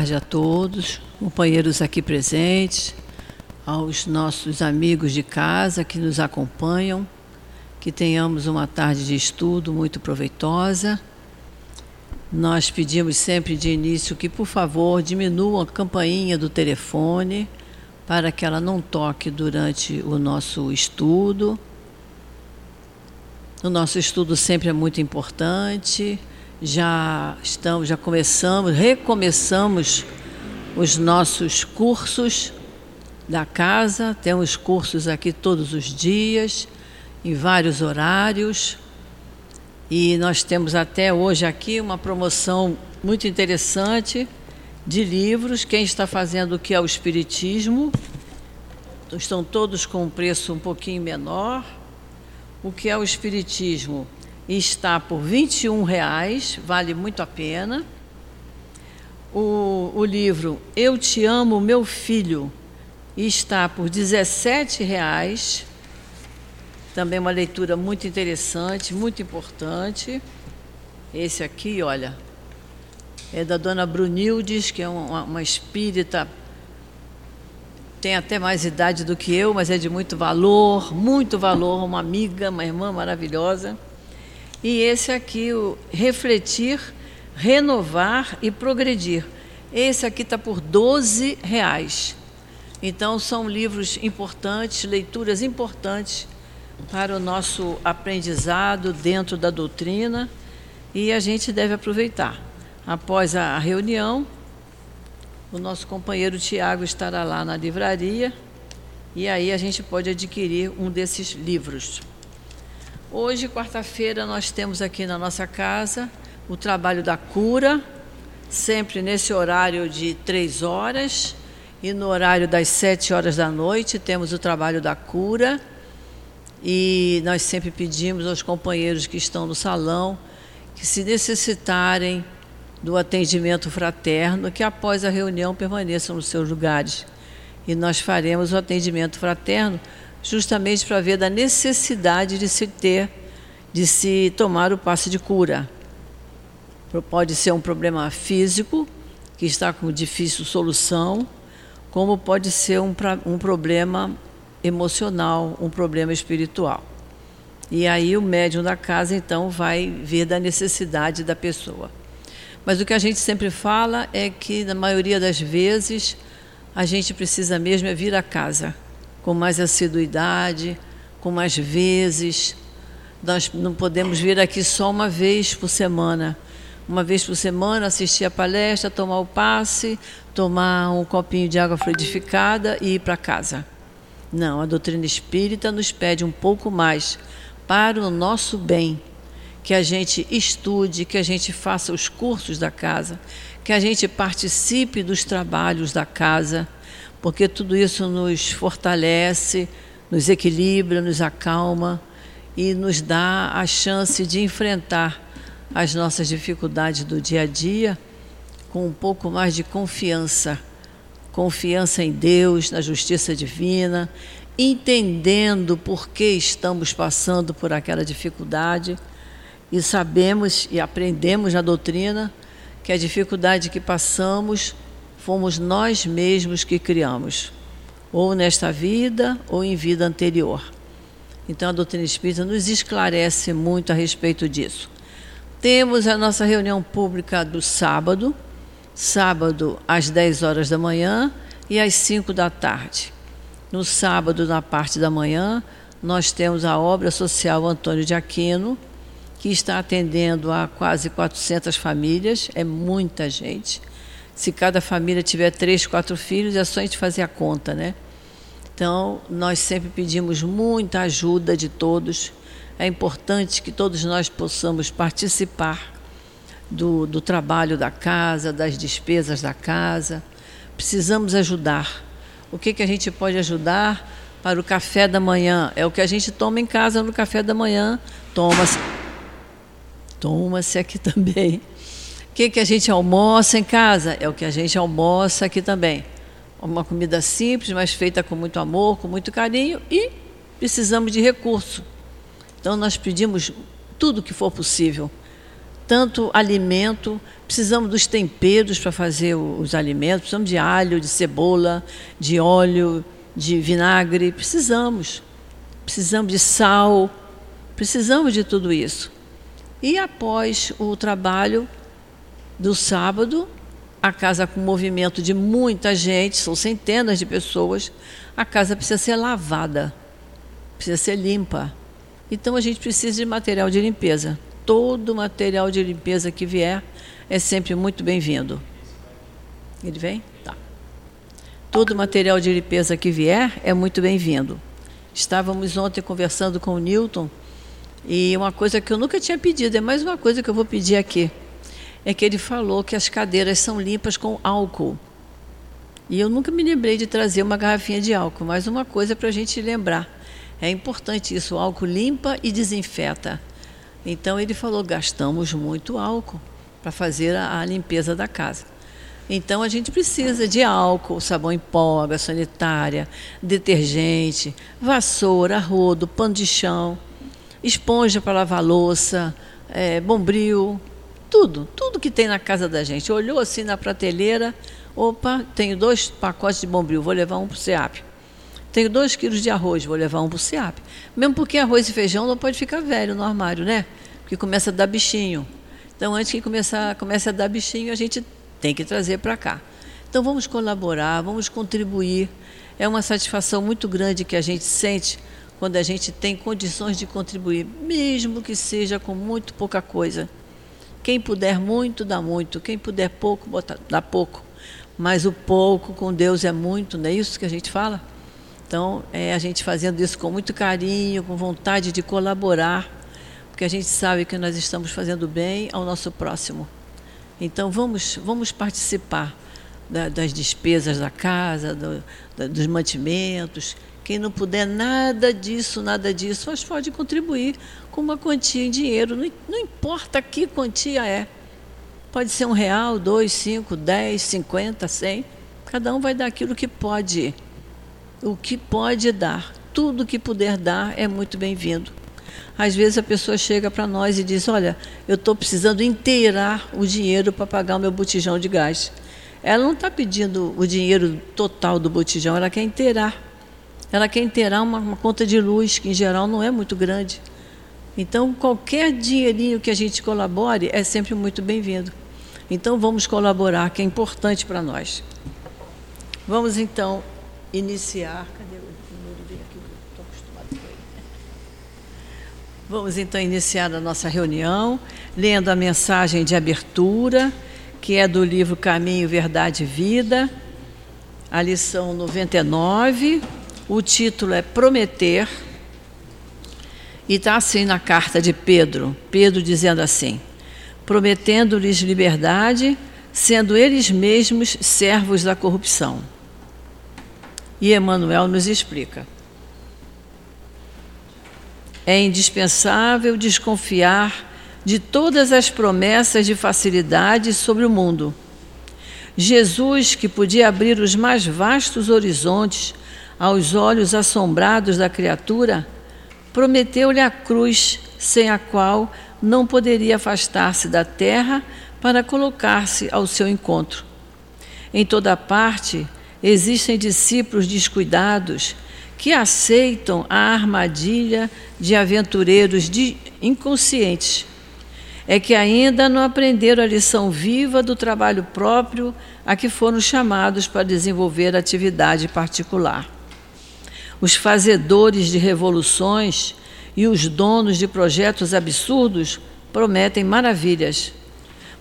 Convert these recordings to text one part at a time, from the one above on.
tarde a todos, companheiros aqui presentes, aos nossos amigos de casa que nos acompanham, que tenhamos uma tarde de estudo muito proveitosa. Nós pedimos sempre de início que, por favor, diminuam a campainha do telefone para que ela não toque durante o nosso estudo. O nosso estudo sempre é muito importante já estamos, já começamos, recomeçamos os nossos cursos da casa. Temos cursos aqui todos os dias, em vários horários. E nós temos até hoje aqui uma promoção muito interessante de livros. Quem está fazendo o que é o Espiritismo, estão todos com um preço um pouquinho menor. O que é o Espiritismo? Está por R$ 21,00, vale muito a pena. O, o livro Eu Te Amo, Meu Filho está por R$ 17,00. Também uma leitura muito interessante, muito importante. Esse aqui, olha, é da dona Brunildes, que é uma, uma espírita, tem até mais idade do que eu, mas é de muito valor, muito valor, uma amiga, uma irmã maravilhosa. E esse aqui, o refletir, renovar e progredir. Esse aqui está por 12 reais. Então são livros importantes, leituras importantes para o nosso aprendizado dentro da doutrina e a gente deve aproveitar. Após a reunião, o nosso companheiro Tiago estará lá na livraria e aí a gente pode adquirir um desses livros. Hoje, quarta-feira, nós temos aqui na nossa casa o trabalho da cura, sempre nesse horário de três horas, e no horário das sete horas da noite temos o trabalho da cura. E nós sempre pedimos aos companheiros que estão no salão que, se necessitarem do atendimento fraterno, que após a reunião permaneçam nos seus lugares. E nós faremos o atendimento fraterno justamente para ver da necessidade de se ter, de se tomar o passe de cura. Pode ser um problema físico, que está com difícil solução, como pode ser um, um problema emocional, um problema espiritual. E aí o médium da casa então vai ver da necessidade da pessoa. Mas o que a gente sempre fala é que na maioria das vezes a gente precisa mesmo é vir à casa com mais assiduidade, com mais vezes. Nós não podemos vir aqui só uma vez por semana. Uma vez por semana assistir a palestra, tomar o passe, tomar um copinho de água fluidificada e ir para casa. Não, a doutrina espírita nos pede um pouco mais para o nosso bem, que a gente estude, que a gente faça os cursos da casa, que a gente participe dos trabalhos da casa porque tudo isso nos fortalece, nos equilibra, nos acalma e nos dá a chance de enfrentar as nossas dificuldades do dia a dia com um pouco mais de confiança. Confiança em Deus, na justiça divina, entendendo por que estamos passando por aquela dificuldade e sabemos e aprendemos na doutrina que a dificuldade que passamos fomos nós mesmos que criamos, ou nesta vida ou em vida anterior. Então a doutrina espírita nos esclarece muito a respeito disso. Temos a nossa reunião pública do sábado, sábado às 10 horas da manhã e às 5 da tarde. No sábado, na parte da manhã, nós temos a obra social Antônio de Aquino, que está atendendo a quase 400 famílias, é muita gente. Se cada família tiver três, quatro filhos, é só a gente fazer a conta, né? Então, nós sempre pedimos muita ajuda de todos. É importante que todos nós possamos participar do, do trabalho da casa, das despesas da casa. Precisamos ajudar. O que, que a gente pode ajudar para o café da manhã? É o que a gente toma em casa no café da manhã. Toma-se. Toma-se aqui também que, que a gente almoça em casa? É o que a gente almoça aqui também. Uma comida simples, mas feita com muito amor, com muito carinho e precisamos de recurso. Então nós pedimos tudo que for possível. tanto alimento, precisamos dos temperos para fazer os alimentos, precisamos de alho, de cebola, de óleo, de vinagre, precisamos. Precisamos de sal, precisamos de tudo isso. E após o trabalho do sábado, a casa com movimento de muita gente, são centenas de pessoas, a casa precisa ser lavada, precisa ser limpa. Então a gente precisa de material de limpeza todo material de limpeza que vier é sempre muito bem-vindo. Ele vem? Tá. Todo material de limpeza que vier é muito bem-vindo. Estávamos ontem conversando com o Newton e uma coisa que eu nunca tinha pedido, é mais uma coisa que eu vou pedir aqui. É que ele falou que as cadeiras são limpas com álcool. E eu nunca me lembrei de trazer uma garrafinha de álcool, mais uma coisa para a gente lembrar. É importante isso, o álcool limpa e desinfeta. Então ele falou: gastamos muito álcool para fazer a, a, limpeza da casa. Então a gente precisa de álcool, sabão em pó, água sanitária, detergente, vassoura, rodo, pano de chão, esponja para lavar louça, é, bombril, tudo, tudo que tem na casa da gente. Olhou assim na prateleira, opa, tenho dois pacotes de bombril, vou levar um para o SEAP. Tenho dois quilos de arroz, vou levar um para o SEAP. Mesmo porque arroz e feijão não pode ficar velho no armário, né? Porque começa a dar bichinho. Então, antes que começar, comece a dar bichinho, a gente tem que trazer para cá. Então, vamos colaborar, vamos contribuir. É uma satisfação muito grande que a gente sente quando a gente tem condições de contribuir, mesmo que seja com muito pouca coisa. Quem puder muito, dá muito. Quem puder pouco, dá pouco. Mas o pouco com Deus é muito, não é isso que a gente fala? Então, é a gente fazendo isso com muito carinho, com vontade de colaborar, porque a gente sabe que nós estamos fazendo bem ao nosso próximo. Então, vamos, vamos participar da, das despesas da casa, do, da, dos mantimentos. Quem não puder nada disso, nada disso, mas pode contribuir com uma quantia em dinheiro. Não, não importa que quantia é. Pode ser um real, dois, cinco, dez, cinquenta, cem. Cada um vai dar aquilo que pode o que pode dar. Tudo que puder dar é muito bem-vindo. Às vezes a pessoa chega para nós e diz: Olha, eu estou precisando inteirar o dinheiro para pagar o meu botijão de gás. Ela não está pedindo o dinheiro total do botijão, ela quer inteirar. Ela quer inteirar uma, uma conta de luz, que em geral não é muito grande. Então, qualquer dinheirinho que a gente colabore é sempre muito bem-vindo. Então, vamos colaborar, que é importante para nós. Vamos então iniciar. Cadê o número dele aqui? Estou acostumado com ele. Vamos então iniciar a nossa reunião, lendo a mensagem de abertura, que é do livro Caminho, Verdade e Vida, a lição 99. O título é Prometer. E está assim na carta de Pedro, Pedro dizendo assim: prometendo-lhes liberdade, sendo eles mesmos servos da corrupção. E Emmanuel nos explica. É indispensável desconfiar de todas as promessas de facilidade sobre o mundo. Jesus, que podia abrir os mais vastos horizontes aos olhos assombrados da criatura, prometeu-lhe a cruz, sem a qual não poderia afastar-se da terra para colocar-se ao seu encontro. Em toda parte, Existem discípulos descuidados que aceitam a armadilha de aventureiros de inconscientes. É que ainda não aprenderam a lição viva do trabalho próprio a que foram chamados para desenvolver atividade particular. Os fazedores de revoluções e os donos de projetos absurdos prometem maravilhas,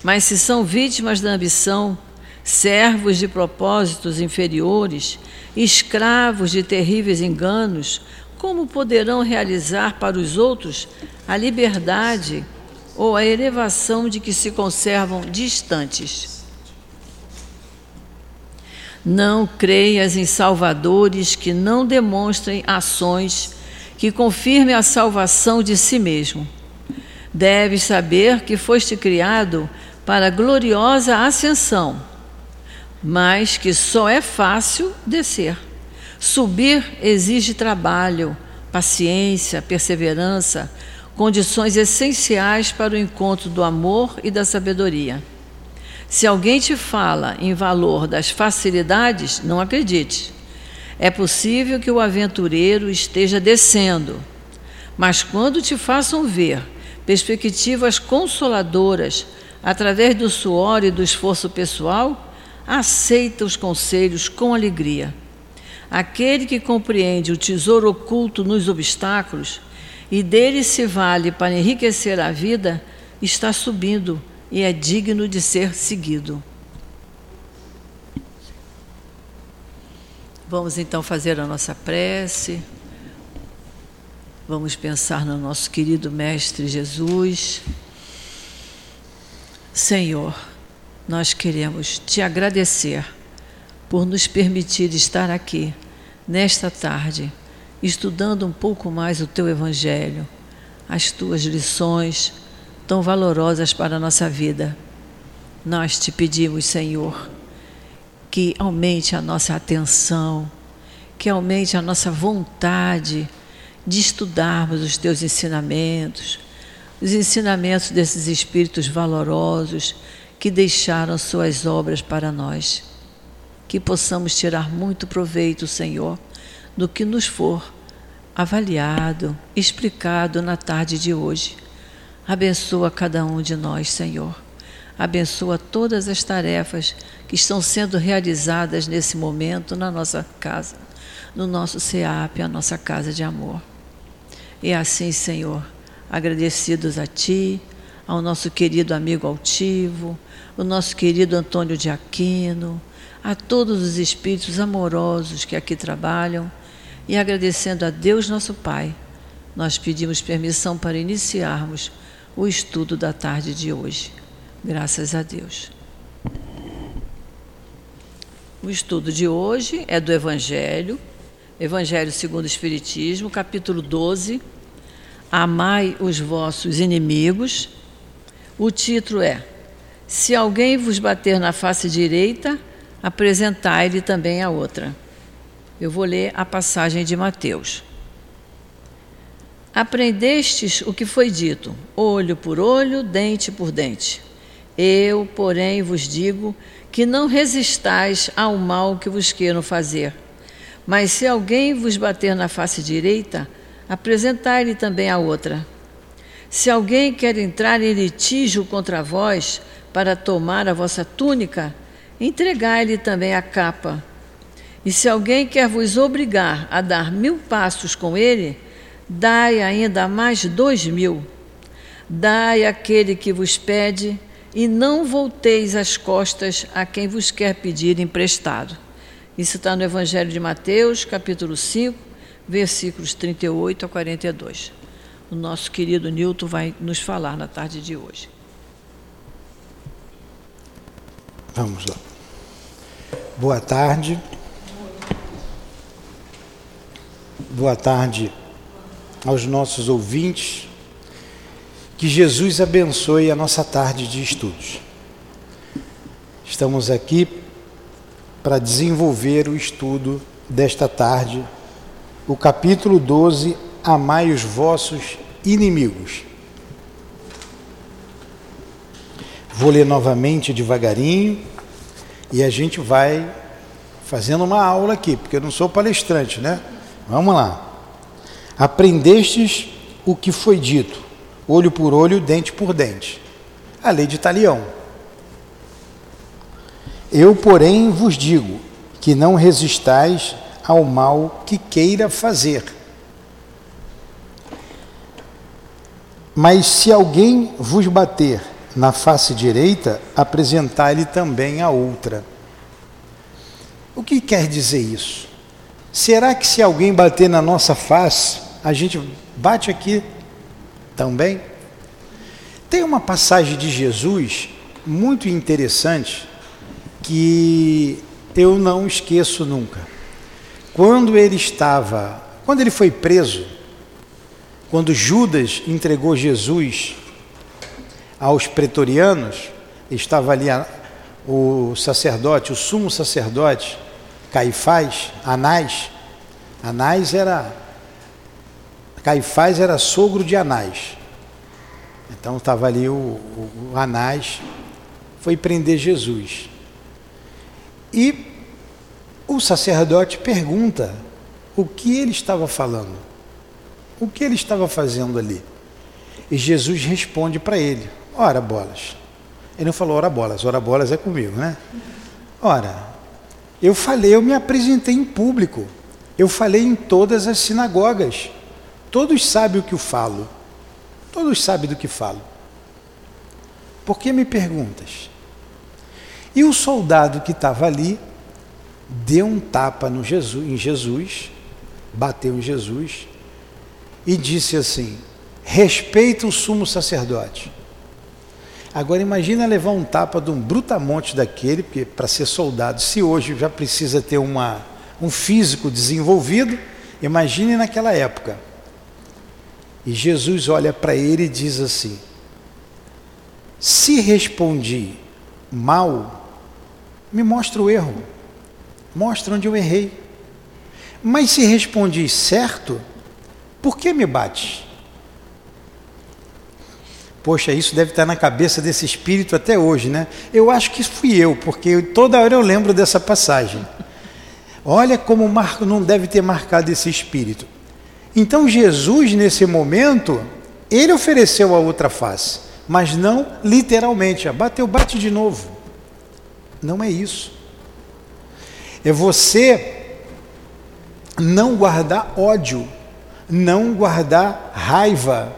mas se são vítimas da ambição, servos de propósitos inferiores, escravos de terríveis enganos, como poderão realizar para os outros a liberdade ou a elevação de que se conservam distantes? Não creias em salvadores que não demonstrem ações que confirmem a salvação de si mesmo. Deves saber que foste criado para gloriosa ascensão mas que só é fácil descer. Subir exige trabalho, paciência, perseverança, condições essenciais para o encontro do amor e da sabedoria. Se alguém te fala em valor das facilidades, não acredite. É possível que o aventureiro esteja descendo, mas quando te façam ver perspectivas consoladoras através do suor e do esforço pessoal, aceita os conselhos com alegria. Aquele que compreende o tesouro oculto nos obstáculos e dele se vale para enriquecer a vida, está subindo e é digno de ser seguido. Vamos então fazer a nossa prece. Vamos pensar no nosso querido Mestre Jesus. Senhor, nós queremos te agradecer por nos permitir estar aqui nesta tarde, estudando um pouco mais o teu Evangelho, as tuas lições tão valorosas para a nossa vida. Nós te pedimos, Senhor, que aumente a nossa atenção, que aumente a nossa vontade de estudarmos os teus ensinamentos, os ensinamentos desses espíritos valorosos que deixaram suas obras para nós. Que possamos tirar muito proveito, Senhor, do que nos for avaliado, explicado na tarde de hoje Abençoa cada um de nós, Senhor. Abençoa todas as tarefas que estão sendo realizadas nesse momento na nossa casa, no nosso SEAP, a nossa casa de amor. E assim, Senhor, agradecidos a Ti, ao nosso querido amigo altivo, o nosso querido Antônio de Aquino, a todos os espíritos amorosos que aqui trabalham, e agradecendo a Deus nosso Pai, nós pedimos permissão para iniciarmos o estudo da tarde de hoje. Graças a Deus. O estudo de hoje é do Evangelho, Evangelho segundo o Espiritismo, capítulo 12. Amai os vossos inimigos. O título é: Se alguém vos bater na face direita, apresentai-lhe também a outra. Eu vou ler a passagem de Mateus. Aprendestes o que foi dito, olho por olho, dente por dente. Eu, porém, vos digo que não resistais ao mal que vos queiram fazer. Mas se alguém vos bater na face direita, apresentai-lhe também a outra. Se alguém quer entrar em litígio contra vós para tomar a vossa túnica, entregai-lhe também a capa. E se alguém quer vos obrigar a dar mil passos com ele, dai ainda mais dois mil. Dai aquele que vos pede, e não volteis as costas a quem vos quer pedir emprestado. Isso está no Evangelho de Mateus, capítulo 5, versículos 38 a 42. O nosso querido Nilton vai nos falar na tarde de hoje. Vamos lá. Boa tarde. Boa tarde aos nossos ouvintes. Que Jesus abençoe a nossa tarde de estudos. Estamos aqui para desenvolver o estudo desta tarde, o capítulo 12, Amai os vossos inimigos. Vou ler novamente devagarinho e a gente vai fazendo uma aula aqui, porque eu não sou palestrante, né? Vamos lá. Aprendestes o que foi dito, olho por olho, dente por dente. A lei de Talião. Eu, porém, vos digo que não resistais ao mal que queira fazer. Mas se alguém vos bater na face direita, apresentai-lhe também a outra. O que quer dizer isso? Será que se alguém bater na nossa face, a gente bate aqui também. Tem uma passagem de Jesus muito interessante que eu não esqueço nunca. Quando ele estava, quando ele foi preso, quando Judas entregou Jesus aos pretorianos, estava ali o sacerdote, o sumo sacerdote, Caifás, Anás. Anás era Caifás era sogro de Anás. Então estava ali o, o, o Anás, foi prender Jesus. E o sacerdote pergunta o que ele estava falando, o que ele estava fazendo ali. E Jesus responde para ele: Ora, bolas. Ele não falou ora bolas, ora bolas é comigo, né? Ora, eu falei, eu me apresentei em público, eu falei em todas as sinagogas. Todos sabem o que eu falo, todos sabem do que falo. Por que me perguntas? E o soldado que estava ali deu um tapa no Jesus, em Jesus, bateu em Jesus e disse assim: respeita o sumo sacerdote. Agora imagina levar um tapa de um brutamonte daquele, porque para ser soldado, se hoje já precisa ter uma, um físico desenvolvido, imagine naquela época. E Jesus olha para ele e diz assim: Se respondi mal, me mostra o erro, mostra onde eu errei. Mas se respondi certo, por que me bate? Poxa, isso deve estar na cabeça desse espírito até hoje, né? Eu acho que fui eu, porque toda hora eu lembro dessa passagem. Olha como Marco não deve ter marcado esse espírito. Então Jesus, nesse momento, ele ofereceu a outra face, mas não literalmente. Bateu, bate de novo. Não é isso. É você não guardar ódio, não guardar raiva,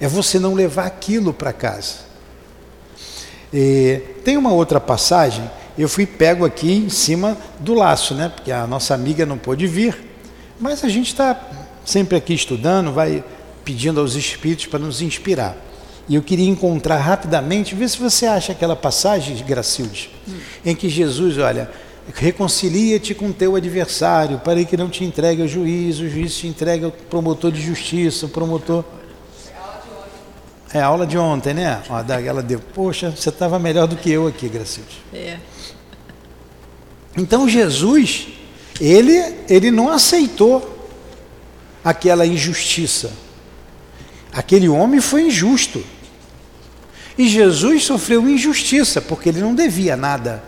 é você não levar aquilo para casa. E tem uma outra passagem, eu fui pego aqui em cima do laço, né? Porque a nossa amiga não pôde vir, mas a gente está sempre aqui estudando, vai pedindo aos espíritos para nos inspirar. E eu queria encontrar rapidamente, ver se você acha aquela passagem, Gracilde, hum. em que Jesus, olha, reconcilia-te com teu adversário, para que não te entregue ao juiz, o juiz te entregue ao promotor de justiça, o promotor é a aula de ontem, né? Ó, ela deu, poxa, você estava melhor do que eu aqui, Gracilde. É. Então Jesus, ele, ele não aceitou aquela injustiça. Aquele homem foi injusto. E Jesus sofreu injustiça, porque ele não devia nada.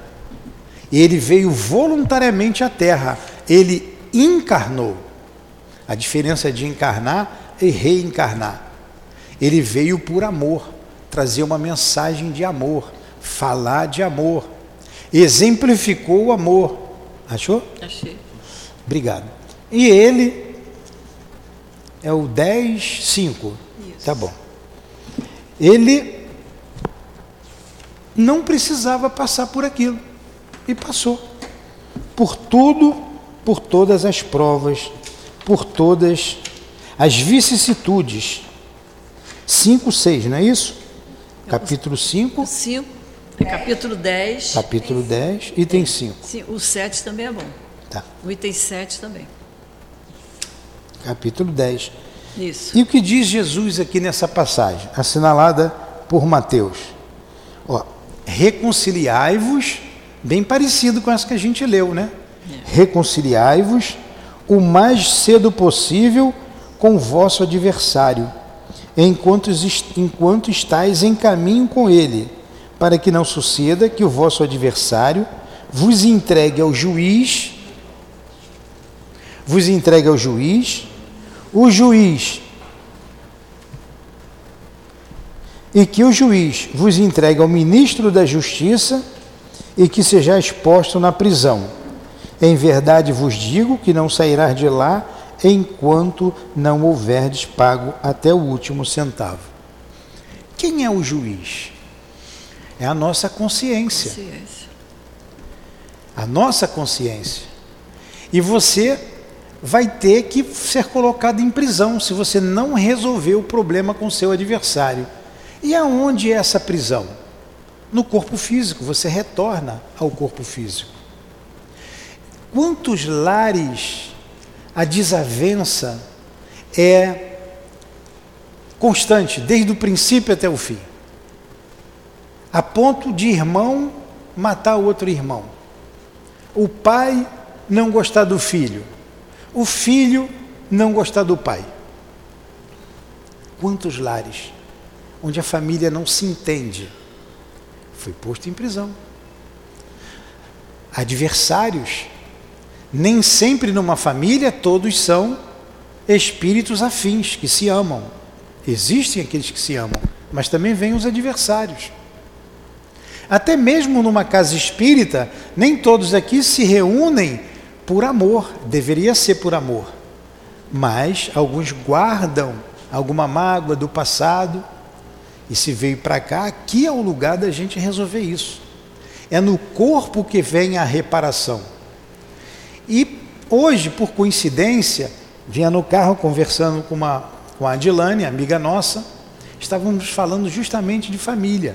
Ele veio voluntariamente à terra, ele encarnou. A diferença de encarnar e reencarnar. Ele veio por amor, trazer uma mensagem de amor, falar de amor. Exemplificou o amor. Achou? Achei. Obrigado. E ele é o 10, 5. Tá bom. Ele não precisava passar por aquilo. E passou. Por tudo, por todas as provas, por todas as vicissitudes 5, 6, não é isso? Capítulo 5. 5. É capítulo 10. Capítulo 10, item 5. O 7 também é bom. Tá. O item 7 também. Capítulo 10. Isso. E o que diz Jesus aqui nessa passagem, assinalada por Mateus? Ó, reconciliai-vos, bem parecido com essa que a gente leu, né? É. Reconciliai-vos o mais cedo possível com o vosso adversário enquanto, enquanto estáis em caminho com ele, para que não suceda que o vosso adversário vos entregue ao juiz, vos entregue ao juiz, o juiz e que o juiz vos entregue ao ministro da Justiça e que seja exposto na prisão. Em verdade vos digo que não sairás de lá enquanto não houverdes pago até o último centavo. Quem é o juiz? É a nossa consciência. consciência. A nossa consciência. E você vai ter que ser colocado em prisão se você não resolver o problema com seu adversário. E aonde é essa prisão? No corpo físico, você retorna ao corpo físico. Quantos lares a desavença é constante, desde o princípio até o fim. A ponto de irmão matar outro irmão. O pai não gostar do filho. O filho não gostar do pai. Quantos lares? onde a família não se entende. Foi posto em prisão. Adversários. Nem sempre numa família todos são espíritos afins que se amam. Existem aqueles que se amam, mas também vêm os adversários. Até mesmo numa casa espírita, nem todos aqui se reúnem por amor, deveria ser por amor. Mas alguns guardam alguma mágoa do passado e se veio para cá, aqui é o lugar da gente resolver isso. É no corpo que vem a reparação. E hoje, por coincidência, vinha no carro conversando com, uma, com a Adilane, amiga nossa, estávamos falando justamente de família.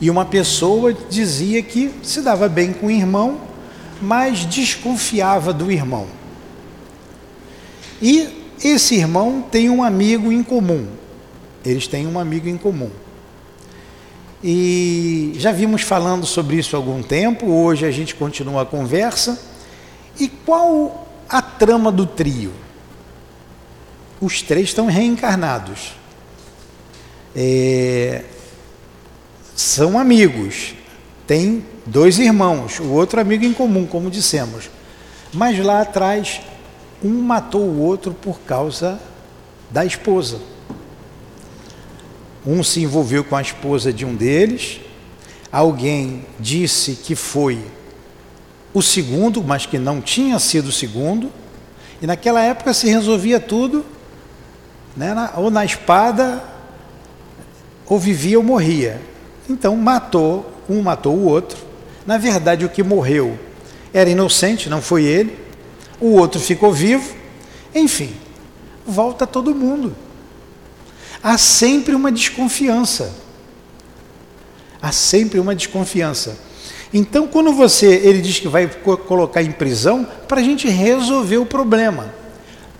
E uma pessoa dizia que se dava bem com o irmão, mas desconfiava do irmão. E esse irmão tem um amigo em comum. Eles têm um amigo em comum. E já vimos falando sobre isso há algum tempo, hoje a gente continua a conversa. E qual a trama do trio? Os três estão reencarnados. É, são amigos, tem dois irmãos, o outro amigo em comum, como dissemos. Mas lá atrás, um matou o outro por causa da esposa. Um se envolveu com a esposa de um deles, alguém disse que foi o segundo, mas que não tinha sido o segundo, e naquela época se resolvia tudo, né, ou na espada, ou vivia ou morria. Então matou, um matou o outro. Na verdade, o que morreu era inocente, não foi ele. O outro ficou vivo. Enfim, volta todo mundo. Há sempre uma desconfiança. Há sempre uma desconfiança. Então, quando você, ele diz que vai colocar em prisão, para a gente resolver o problema.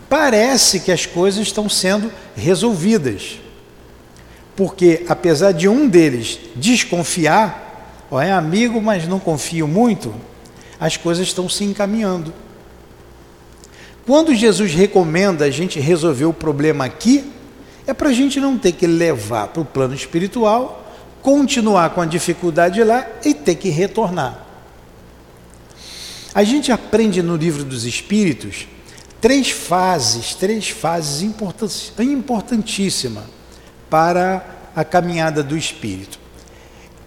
Parece que as coisas estão sendo resolvidas porque apesar de um deles desconfiar, ó, é amigo, mas não confio muito, as coisas estão se encaminhando. Quando Jesus recomenda a gente resolver o problema aqui, é para a gente não ter que levar para o plano espiritual, continuar com a dificuldade lá e ter que retornar. A gente aprende no livro dos Espíritos três fases, três fases importantíssimas para a caminhada do espírito.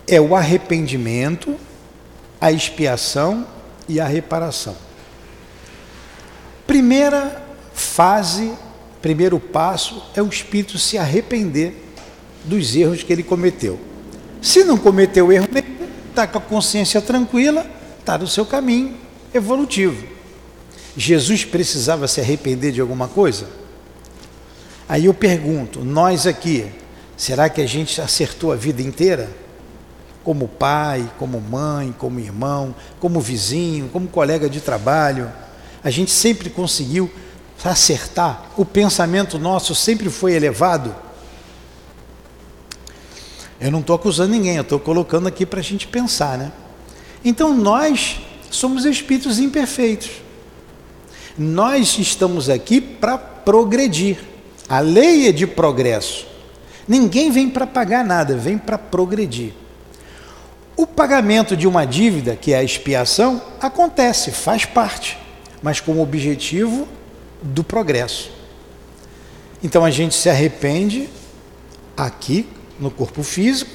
É o arrependimento, a expiação e a reparação. Primeira fase, primeiro passo é o espírito se arrepender dos erros que ele cometeu. Se não cometeu erro nenhum, está com a consciência tranquila, está no seu caminho evolutivo. Jesus precisava se arrepender de alguma coisa? Aí eu pergunto, nós aqui, será que a gente acertou a vida inteira? Como pai, como mãe, como irmão, como vizinho, como colega de trabalho, a gente sempre conseguiu acertar? O pensamento nosso sempre foi elevado? Eu não estou acusando ninguém, eu estou colocando aqui para a gente pensar, né? Então nós somos espíritos imperfeitos. Nós estamos aqui para progredir. A lei é de progresso. Ninguém vem para pagar nada, vem para progredir. O pagamento de uma dívida, que é a expiação, acontece, faz parte, mas com o objetivo do progresso. Então a gente se arrepende aqui no corpo físico,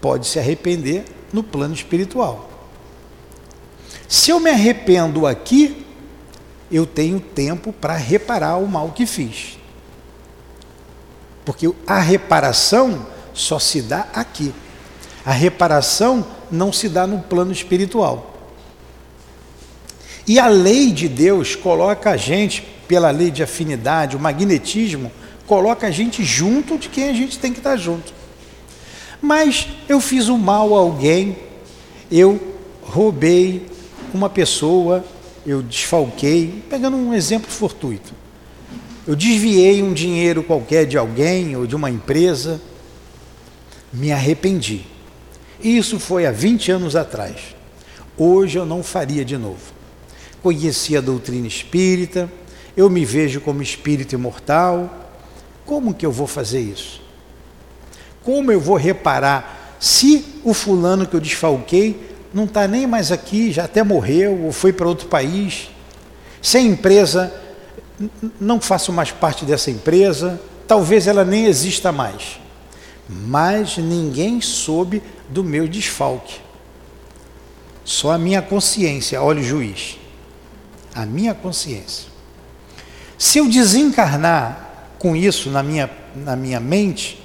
pode se arrepender no plano espiritual. Se eu me arrependo aqui, eu tenho tempo para reparar o mal que fiz. Porque a reparação só se dá aqui. A reparação não se dá no plano espiritual. E a lei de Deus coloca a gente, pela lei de afinidade, o magnetismo, coloca a gente junto de quem a gente tem que estar junto. Mas eu fiz o um mal a alguém, eu roubei uma pessoa, eu desfalquei, pegando um exemplo fortuito eu desviei um dinheiro qualquer de alguém ou de uma empresa, me arrependi. Isso foi há 20 anos atrás. Hoje eu não faria de novo. Conheci a doutrina espírita, eu me vejo como espírito imortal, Como que eu vou fazer isso? Como eu vou reparar se o fulano que eu desfalquei não está nem mais aqui, já até morreu ou foi para outro país? Se a empresa não faço mais parte dessa empresa, talvez ela nem exista mais. Mas ninguém soube do meu desfalque. Só a minha consciência, olha o juiz. A minha consciência. Se eu desencarnar com isso na minha, na minha mente,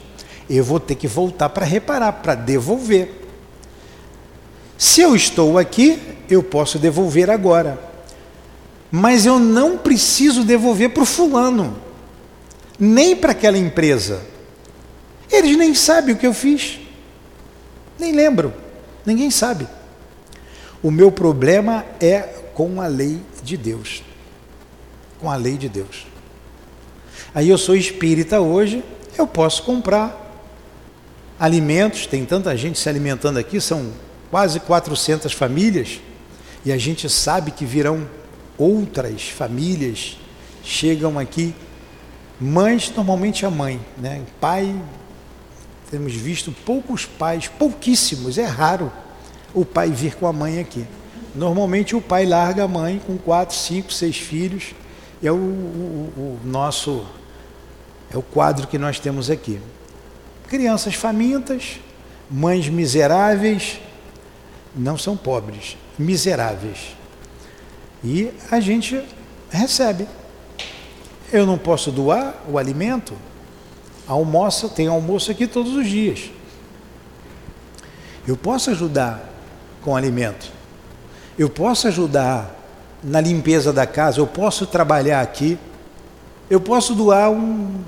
eu vou ter que voltar para reparar, para devolver. Se eu estou aqui, eu posso devolver agora. Mas eu não preciso devolver para o fulano, nem para aquela empresa. Eles nem sabem o que eu fiz, nem lembro, ninguém sabe. O meu problema é com a lei de Deus. Com a lei de Deus. Aí eu sou espírita hoje, eu posso comprar alimentos, tem tanta gente se alimentando aqui, são quase 400 famílias, e a gente sabe que virão outras famílias, chegam aqui, mães, normalmente a mãe, né? pai, temos visto poucos pais, pouquíssimos, é raro o pai vir com a mãe aqui. Normalmente o pai larga a mãe com quatro, cinco, seis filhos, é o, o, o nosso é o quadro que nós temos aqui. Crianças famintas, mães miseráveis, não são pobres, miseráveis. E a gente recebe. Eu não posso doar o alimento, almoça, tem almoço aqui todos os dias. Eu posso ajudar com alimento. Eu posso ajudar na limpeza da casa, eu posso trabalhar aqui. Eu posso doar um,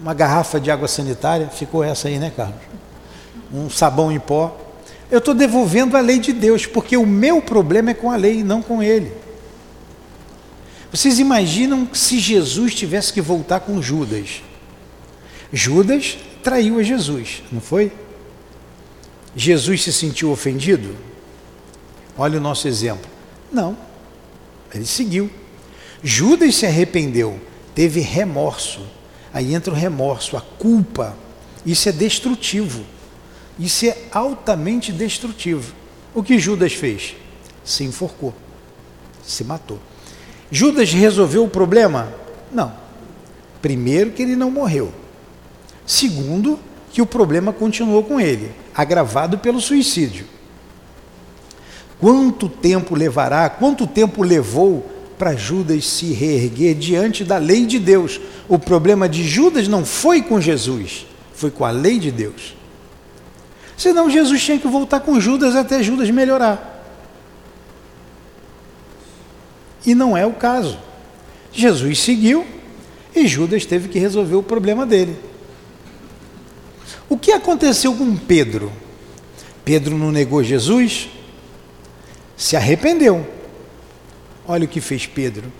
uma garrafa de água sanitária, ficou essa aí, né, Carlos? Um sabão em pó. Eu estou devolvendo a lei de Deus, porque o meu problema é com a lei, não com ele. Vocês imaginam se Jesus tivesse que voltar com Judas? Judas traiu a Jesus, não foi? Jesus se sentiu ofendido? Olha o nosso exemplo. Não, ele seguiu. Judas se arrependeu, teve remorso Aí entra o remorso, a culpa. Isso é destrutivo. Isso é altamente destrutivo. O que Judas fez? Se enforcou, se matou. Judas resolveu o problema? Não. Primeiro, que ele não morreu. Segundo, que o problema continuou com ele, agravado pelo suicídio. Quanto tempo levará, quanto tempo levou para Judas se reerguer diante da lei de Deus. O problema de Judas não foi com Jesus, foi com a lei de Deus. Senão Jesus tinha que voltar com Judas até Judas melhorar. E não é o caso. Jesus seguiu e Judas teve que resolver o problema dele. O que aconteceu com Pedro? Pedro não negou Jesus, se arrependeu Olha o que fez Pedro.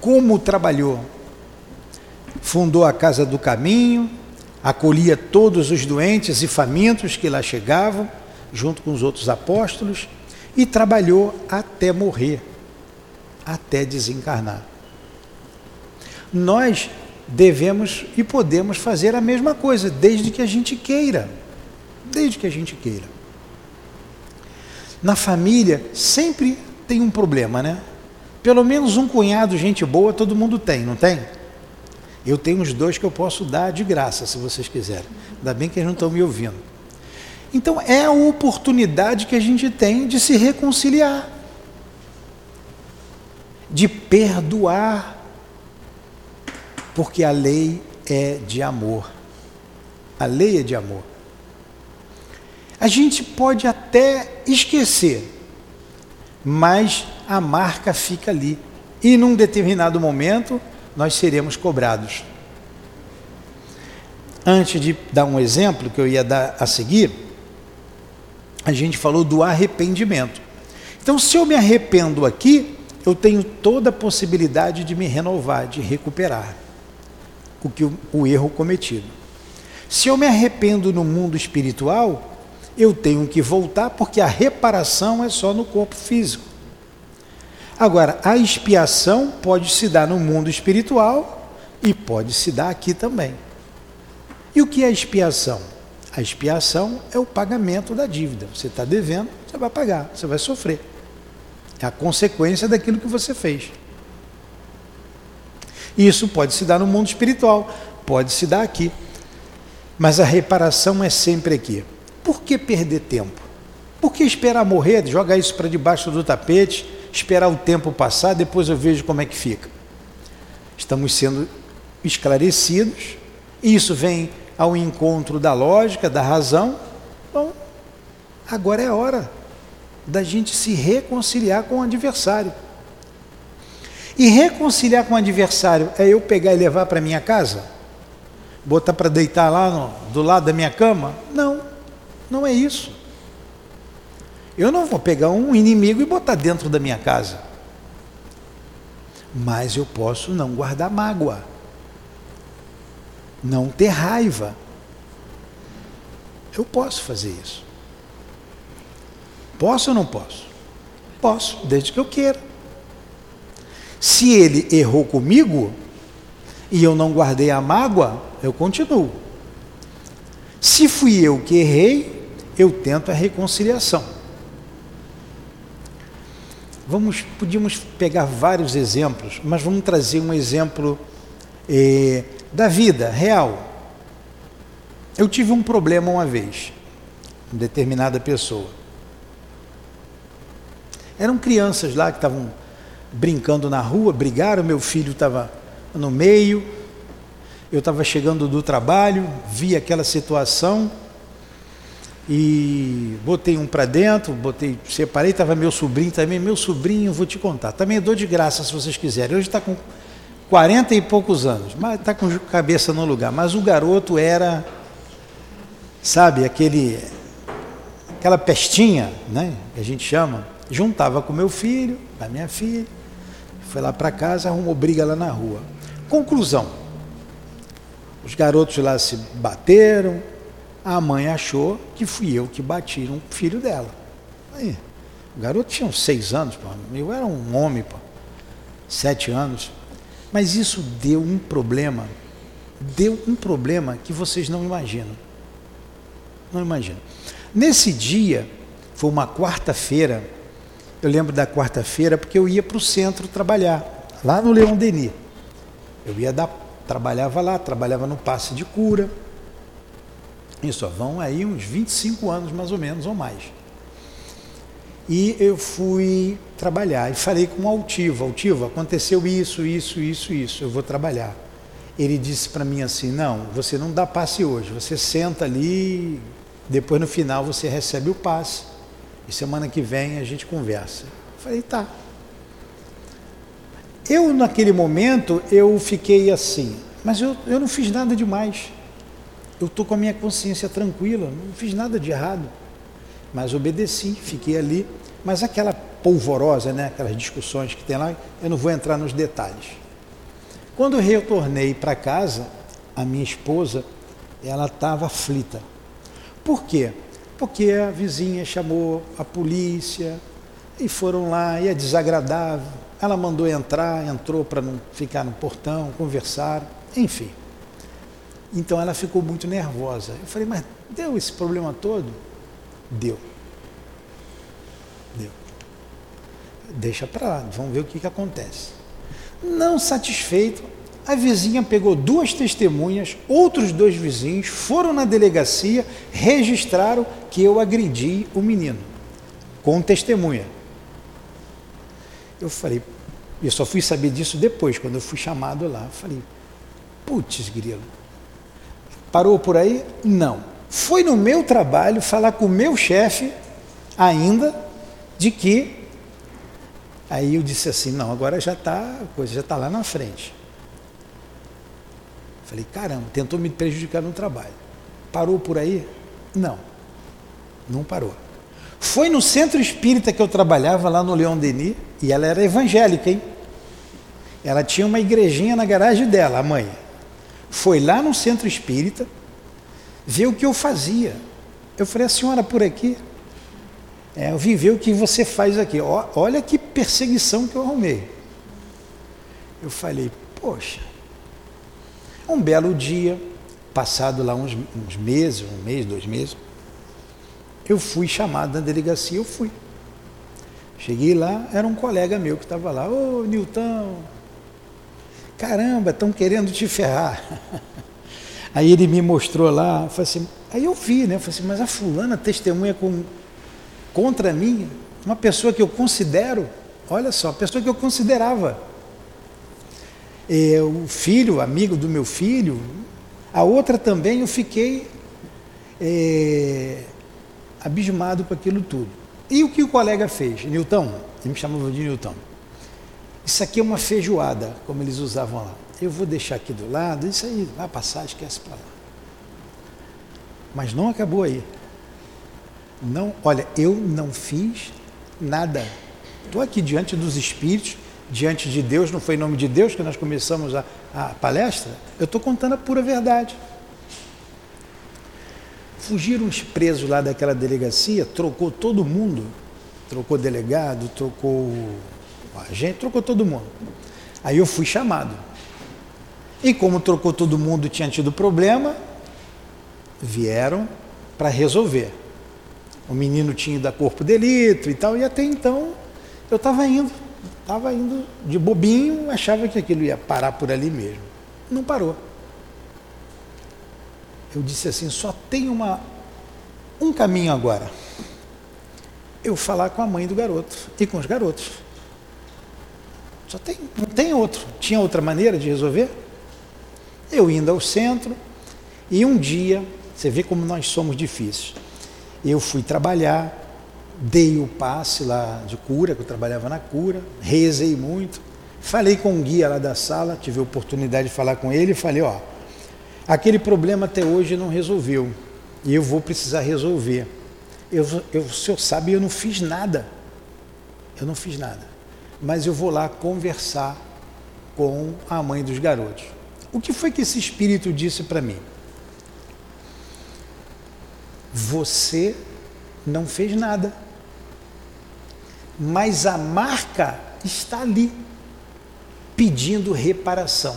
Como trabalhou. Fundou a casa do caminho, acolhia todos os doentes e famintos que lá chegavam, junto com os outros apóstolos, e trabalhou até morrer, até desencarnar. Nós devemos e podemos fazer a mesma coisa, desde que a gente queira. Desde que a gente queira. Na família, sempre tem um problema, né? Pelo menos um cunhado, gente boa, todo mundo tem, não tem? Eu tenho uns dois que eu posso dar de graça, se vocês quiserem. Ainda bem que eles não estão me ouvindo. Então é a oportunidade que a gente tem de se reconciliar, de perdoar, porque a lei é de amor. A lei é de amor. A gente pode até esquecer mas a marca fica ali. E num determinado momento nós seremos cobrados. Antes de dar um exemplo que eu ia dar a seguir, a gente falou do arrependimento. Então, se eu me arrependo aqui, eu tenho toda a possibilidade de me renovar, de recuperar o, que, o erro cometido. Se eu me arrependo no mundo espiritual, eu tenho que voltar porque a reparação é só no corpo físico. Agora, a expiação pode se dar no mundo espiritual E pode se dar aqui também. E o que é expiação? A expiação é o pagamento da dívida. Você está devendo, você vai pagar, você vai sofrer. É a consequência daquilo que você fez. Isso pode se dar no mundo espiritual, pode se dar aqui. Mas a reparação é sempre aqui. Por que perder tempo? Por que esperar morrer, jogar isso para debaixo do tapete, esperar o tempo passar, depois eu vejo como é que fica? Estamos sendo esclarecidos, e isso vem ao encontro da lógica, da razão. Bom, agora é a hora da gente se reconciliar com o adversário. E reconciliar com o adversário é eu pegar e levar para minha casa? Botar para deitar lá no, do lado da minha cama? Não, não é isso. Eu não vou pegar um inimigo e botar dentro da minha casa. Mas eu posso não guardar mágoa não ter raiva. Eu posso fazer isso. Posso ou não posso? Posso, desde que eu queira. Se ele errou comigo e eu não guardei a mágoa, eu continuo. Se fui eu que errei, eu tento a reconciliação. Vamos, podíamos pegar vários exemplos, mas vamos trazer um exemplo eh, da vida real. Eu tive um problema uma vez, com determinada pessoa. Eram crianças lá que estavam brincando na rua, brigaram, meu filho estava no meio, eu estava chegando do trabalho, vi aquela situação e botei um para dentro, botei, separei, estava meu sobrinho também, meu sobrinho, vou te contar, também dou de graça se vocês quiserem. Hoje está com 40 e poucos anos, mas está com cabeça no lugar. Mas o garoto era, sabe, aquele, aquela pestinha, né, que a gente chama, juntava com meu filho, a minha filha, foi lá para casa, arrumou briga lá na rua. Conclusão: os garotos lá se bateram, a mãe achou que fui eu que bati no filho dela. Aí, o garoto tinha uns seis anos, pô, eu era um homem, pô, sete anos. Mas isso deu um problema, deu um problema que vocês não imaginam. Não imaginam. Nesse dia, foi uma quarta-feira, eu lembro da quarta-feira porque eu ia para o centro trabalhar, lá no Leão Denis. Eu ia dar, trabalhava lá, trabalhava no passe de cura. Isso, vão aí uns 25 anos mais ou menos, ou mais. E eu fui trabalhar e falei com o Altivo, Altivo, aconteceu isso, isso, isso, isso, eu vou trabalhar. Ele disse para mim assim, não, você não dá passe hoje, você senta ali, depois no final você recebe o passe e semana que vem a gente conversa. Eu falei, tá. Eu naquele momento eu fiquei assim, mas eu, eu não fiz nada demais. Eu estou com a minha consciência tranquila, não fiz nada de errado mas obedeci, fiquei ali. Mas aquela polvorosa, né, aquelas discussões que tem lá, eu não vou entrar nos detalhes. Quando eu retornei para casa, a minha esposa, ela estava aflita. Por quê? Porque a vizinha chamou a polícia e foram lá e é desagradável. Ela mandou entrar, entrou para não ficar no portão, conversaram, enfim. Então ela ficou muito nervosa. Eu falei, mas deu esse problema todo? Deu. Deu. Deixa para lá, vamos ver o que, que acontece. Não satisfeito, a vizinha pegou duas testemunhas, outros dois vizinhos, foram na delegacia, registraram que eu agredi o menino, com testemunha. Eu falei, eu só fui saber disso depois, quando eu fui chamado lá. Eu falei, putz, grilo. Parou por aí? Não foi no meu trabalho falar com o meu chefe ainda de que aí eu disse assim, não, agora já está, a coisa já está lá na frente. Falei, caramba, tentou me prejudicar no trabalho. Parou por aí? Não, não parou. Foi no centro espírita que eu trabalhava, lá no Leão Denis, e ela era evangélica, hein? Ela tinha uma igrejinha na garagem dela, a mãe. Foi lá no centro espírita, ver o que eu fazia. Eu falei, a senhora por aqui? É, eu vim ver o que você faz aqui. Olha que perseguição que eu arrumei. Eu falei, poxa, Um belo dia, passado lá uns, uns meses, um mês, dois meses, eu fui chamado na delegacia, eu fui. Cheguei lá, era um colega meu que estava lá, ô Nilton, caramba, estão querendo te ferrar. Aí ele me mostrou lá, assim, aí eu vi, né? Falei assim, mas a fulana testemunha com, contra mim, uma pessoa que eu considero, olha só, pessoa que eu considerava. E, o filho, amigo do meu filho, a outra também eu fiquei é, abismado com aquilo tudo. E o que o colega fez? Nilton, ele me chamava de Nilton. Isso aqui é uma feijoada, como eles usavam lá. Eu vou deixar aqui do lado, isso aí vai passar, esquece para lá. Mas não acabou aí. Não, olha, eu não fiz nada. Estou aqui diante dos espíritos, diante de Deus, não foi em nome de Deus que nós começamos a, a palestra? Eu estou contando a pura verdade. Fugiram os presos lá daquela delegacia, trocou todo mundo, trocou delegado, trocou agente, trocou todo mundo. Aí eu fui chamado. E como trocou todo mundo, tinha tido problema, vieram para resolver. O menino tinha ido a corpo delito e tal, e até então eu estava indo, estava indo de bobinho, achava que aquilo ia parar por ali mesmo. Não parou eu disse assim: só tem uma, um caminho agora. Eu falar com a mãe do garoto e com os garotos. Só tem, não tem outro. Tinha outra maneira de resolver? Eu indo ao centro e um dia, você vê como nós somos difíceis. Eu fui trabalhar, dei o passe lá de cura, que eu trabalhava na cura, rezei muito, falei com um guia lá da sala, tive a oportunidade de falar com ele e falei, ó, Aquele problema até hoje não resolveu e eu vou precisar resolver. Eu, eu, o senhor sabe, eu não fiz nada. Eu não fiz nada. Mas eu vou lá conversar com a mãe dos garotos. O que foi que esse espírito disse para mim? Você não fez nada. Mas a marca está ali, pedindo reparação.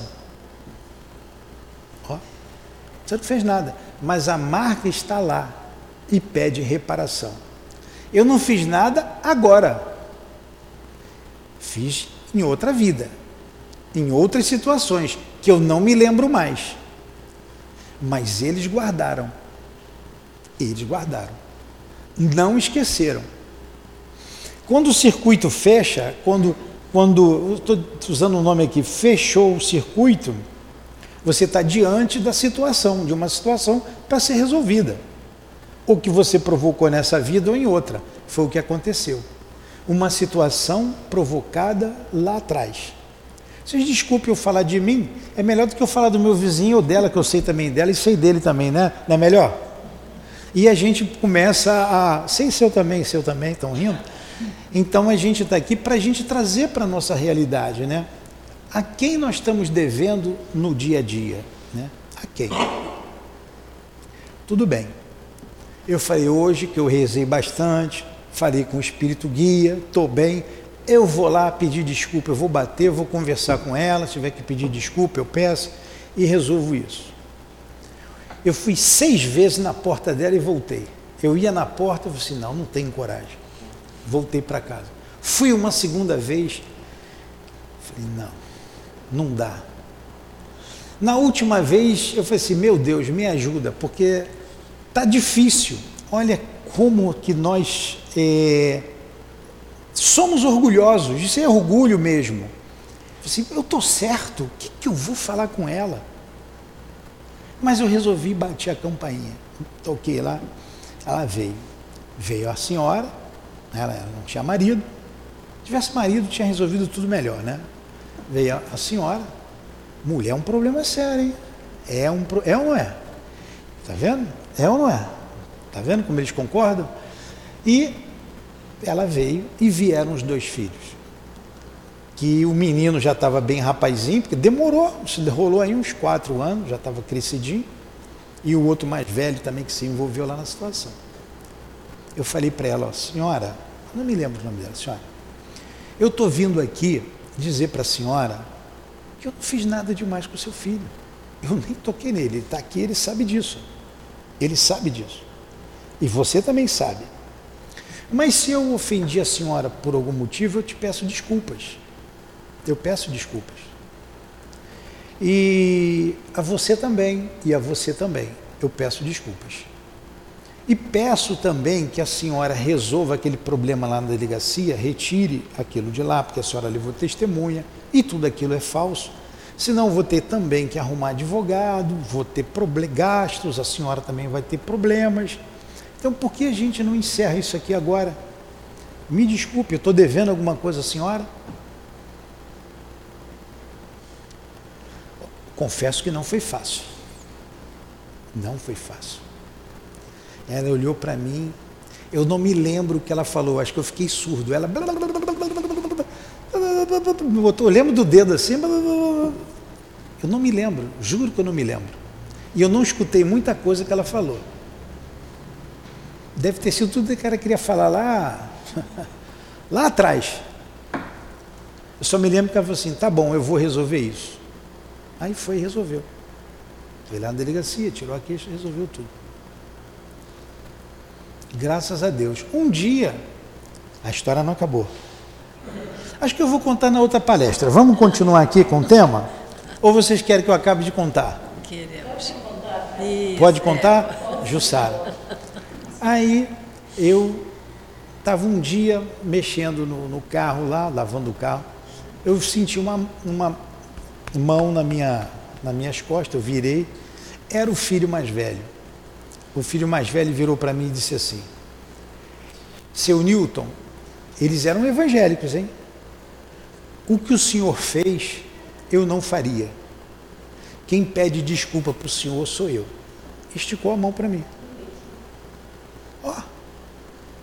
Você não fez nada, mas a marca está lá e pede reparação. Eu não fiz nada agora. Fiz em outra vida, em outras situações que eu não me lembro mais. Mas eles guardaram. Eles guardaram. Não esqueceram. Quando o circuito fecha, quando, quando estou usando o um nome aqui, fechou o circuito, você está diante da situação, de uma situação para ser resolvida. O que você provocou nessa vida ou em outra. Foi o que aconteceu. Uma situação provocada lá atrás. Vocês desculpem eu falar de mim, é melhor do que eu falar do meu vizinho ou dela, que eu sei também dela e sei dele também, né? Não é melhor? E a gente começa a. Sei seu também, seu também, estão rindo? Então a gente está aqui para a gente trazer para a nossa realidade, né? a quem nós estamos devendo no dia a dia? Né? A quem? Tudo bem. Eu falei hoje que eu rezei bastante, falei com o Espírito Guia, estou bem. Eu vou lá pedir desculpa, eu vou bater, eu vou conversar com ela, se tiver que pedir desculpa, eu peço e resolvo isso. Eu fui seis vezes na porta dela e voltei. Eu ia na porta e falei assim, não, não tenho coragem. Voltei para casa. Fui uma segunda vez, falei, não, não dá. Na última vez eu falei assim, meu Deus, me ajuda, porque tá difícil. Olha como que nós é, somos orgulhosos, isso é orgulho mesmo. Assim, eu estou certo, o que, que eu vou falar com ela? Mas eu resolvi bater a campainha. Toquei lá, ela veio. Veio a senhora, ela não tinha marido. Se tivesse marido, tinha resolvido tudo melhor, né? veio a, senhora, mulher é um problema sério, hein? É, um, é ou não é? Está vendo? É ou não é? Está vendo como eles concordam? E ela veio e vieram os dois filhos. Que o menino já estava bem rapazinho, porque demorou, se rolou aí uns quatro anos, já estava crescidinho. E o outro mais velho também que se envolveu lá na situação. Eu falei para ela, senhora, não me lembro o nome dela, senhora. Eu estou vindo aqui dizer para a senhora que eu não fiz nada demais com o seu filho. Eu nem toquei nele, ele está aqui, ele sabe disso. Ele sabe disso. E você também sabe. Mas se eu ofendi a senhora por algum motivo, eu te peço desculpas. Eu peço desculpas. E a você também, e a você também, eu peço desculpas. E peço também que a senhora resolva aquele problema lá na delegacia, retire aquilo de lá, porque a senhora levou testemunha e tudo aquilo é falso. Senão vou ter também que arrumar advogado, vou ter gastos, a senhora também vai ter problemas. Então por que a gente não encerra isso aqui agora? Me desculpe, eu estou devendo alguma coisa à senhora? Confesso que não foi fácil. Não foi fácil. Ela olhou para mim, eu não me lembro o que ela falou, acho que eu fiquei surdo. Ela. Eu lembro do dedo assim. Eu não me lembro, juro que eu não me lembro. E eu não escutei muita coisa que ela falou. Deve ter sido tudo que ela queria falar lá, lá atrás. Eu só me lembro que ela falou assim: tá bom, eu vou resolver isso. Aí foi e resolveu. Foi lá na delegacia, tirou a queixa resolveu tudo. Graças a Deus. Um dia, a história não acabou. Acho que eu vou contar na outra palestra. Vamos continuar aqui com o tema? Ou vocês querem que eu acabe de contar? Queremos. Pode contar? Jussara. Aí eu estava um dia mexendo no, no, carro lá, lavando o carro. Eu senti uma, uma mão na minha, nas minhas costas, eu virei, era o filho mais velho. O filho mais velho virou para mim e disse assim: Seu Newton, eles eram evangélicos, hein? O que o senhor fez, eu não faria. Quem pede desculpa para o senhor sou eu. Esticou a mão para mim. Ó, oh,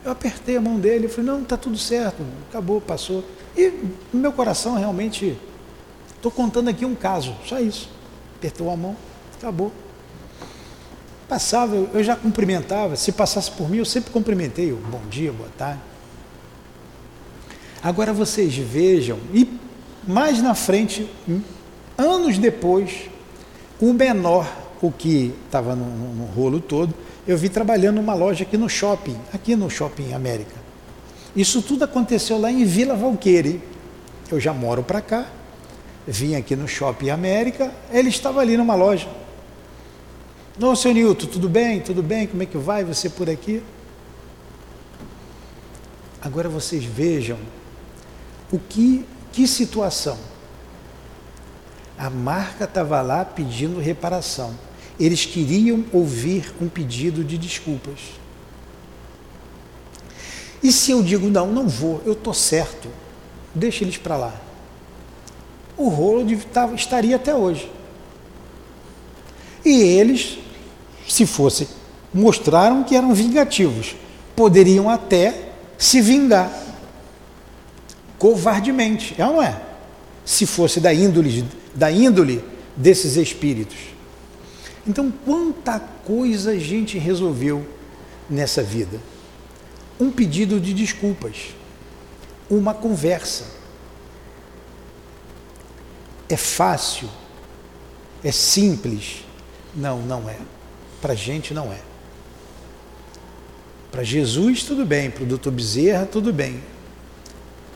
eu apertei a mão dele e falei: Não, está tudo certo, acabou, passou. E no meu coração realmente Estou contando aqui um caso, só isso. Apertou a mão, acabou. Passava, eu já cumprimentava. Se passasse por mim, eu sempre cumprimentei. Bom dia, boa tarde. Agora vocês vejam, e mais na frente, anos depois, o menor, o que estava no, no, rolo todo, eu vi trabalhando numa loja aqui no shopping, aqui no Shopping América. Isso tudo aconteceu lá em Vila Valqueire. Eu já moro para cá, vim aqui no Shopping América, ele estava ali numa loja. Não, seu Nilton, tudo bem? Tudo bem? Como é que vai você por aqui? Agora vocês vejam o que, que situação. A marca estava lá pedindo reparação. Eles queriam ouvir um pedido de desculpas. E se eu digo, não, não vou, eu estou certo, deixa eles para lá o rolo estaria até hoje. E eles, se fossem, mostraram que eram vingativos, poderiam até se vingar covardemente, é ou não é? Se fosse da índole, da índole desses espíritos. Então, quanta coisa a gente resolveu nessa vida? Um pedido de desculpas, uma conversa, é fácil? É simples? Não, não é. Para a gente não é. Para Jesus, tudo bem. Para o doutor Bezerra, tudo bem.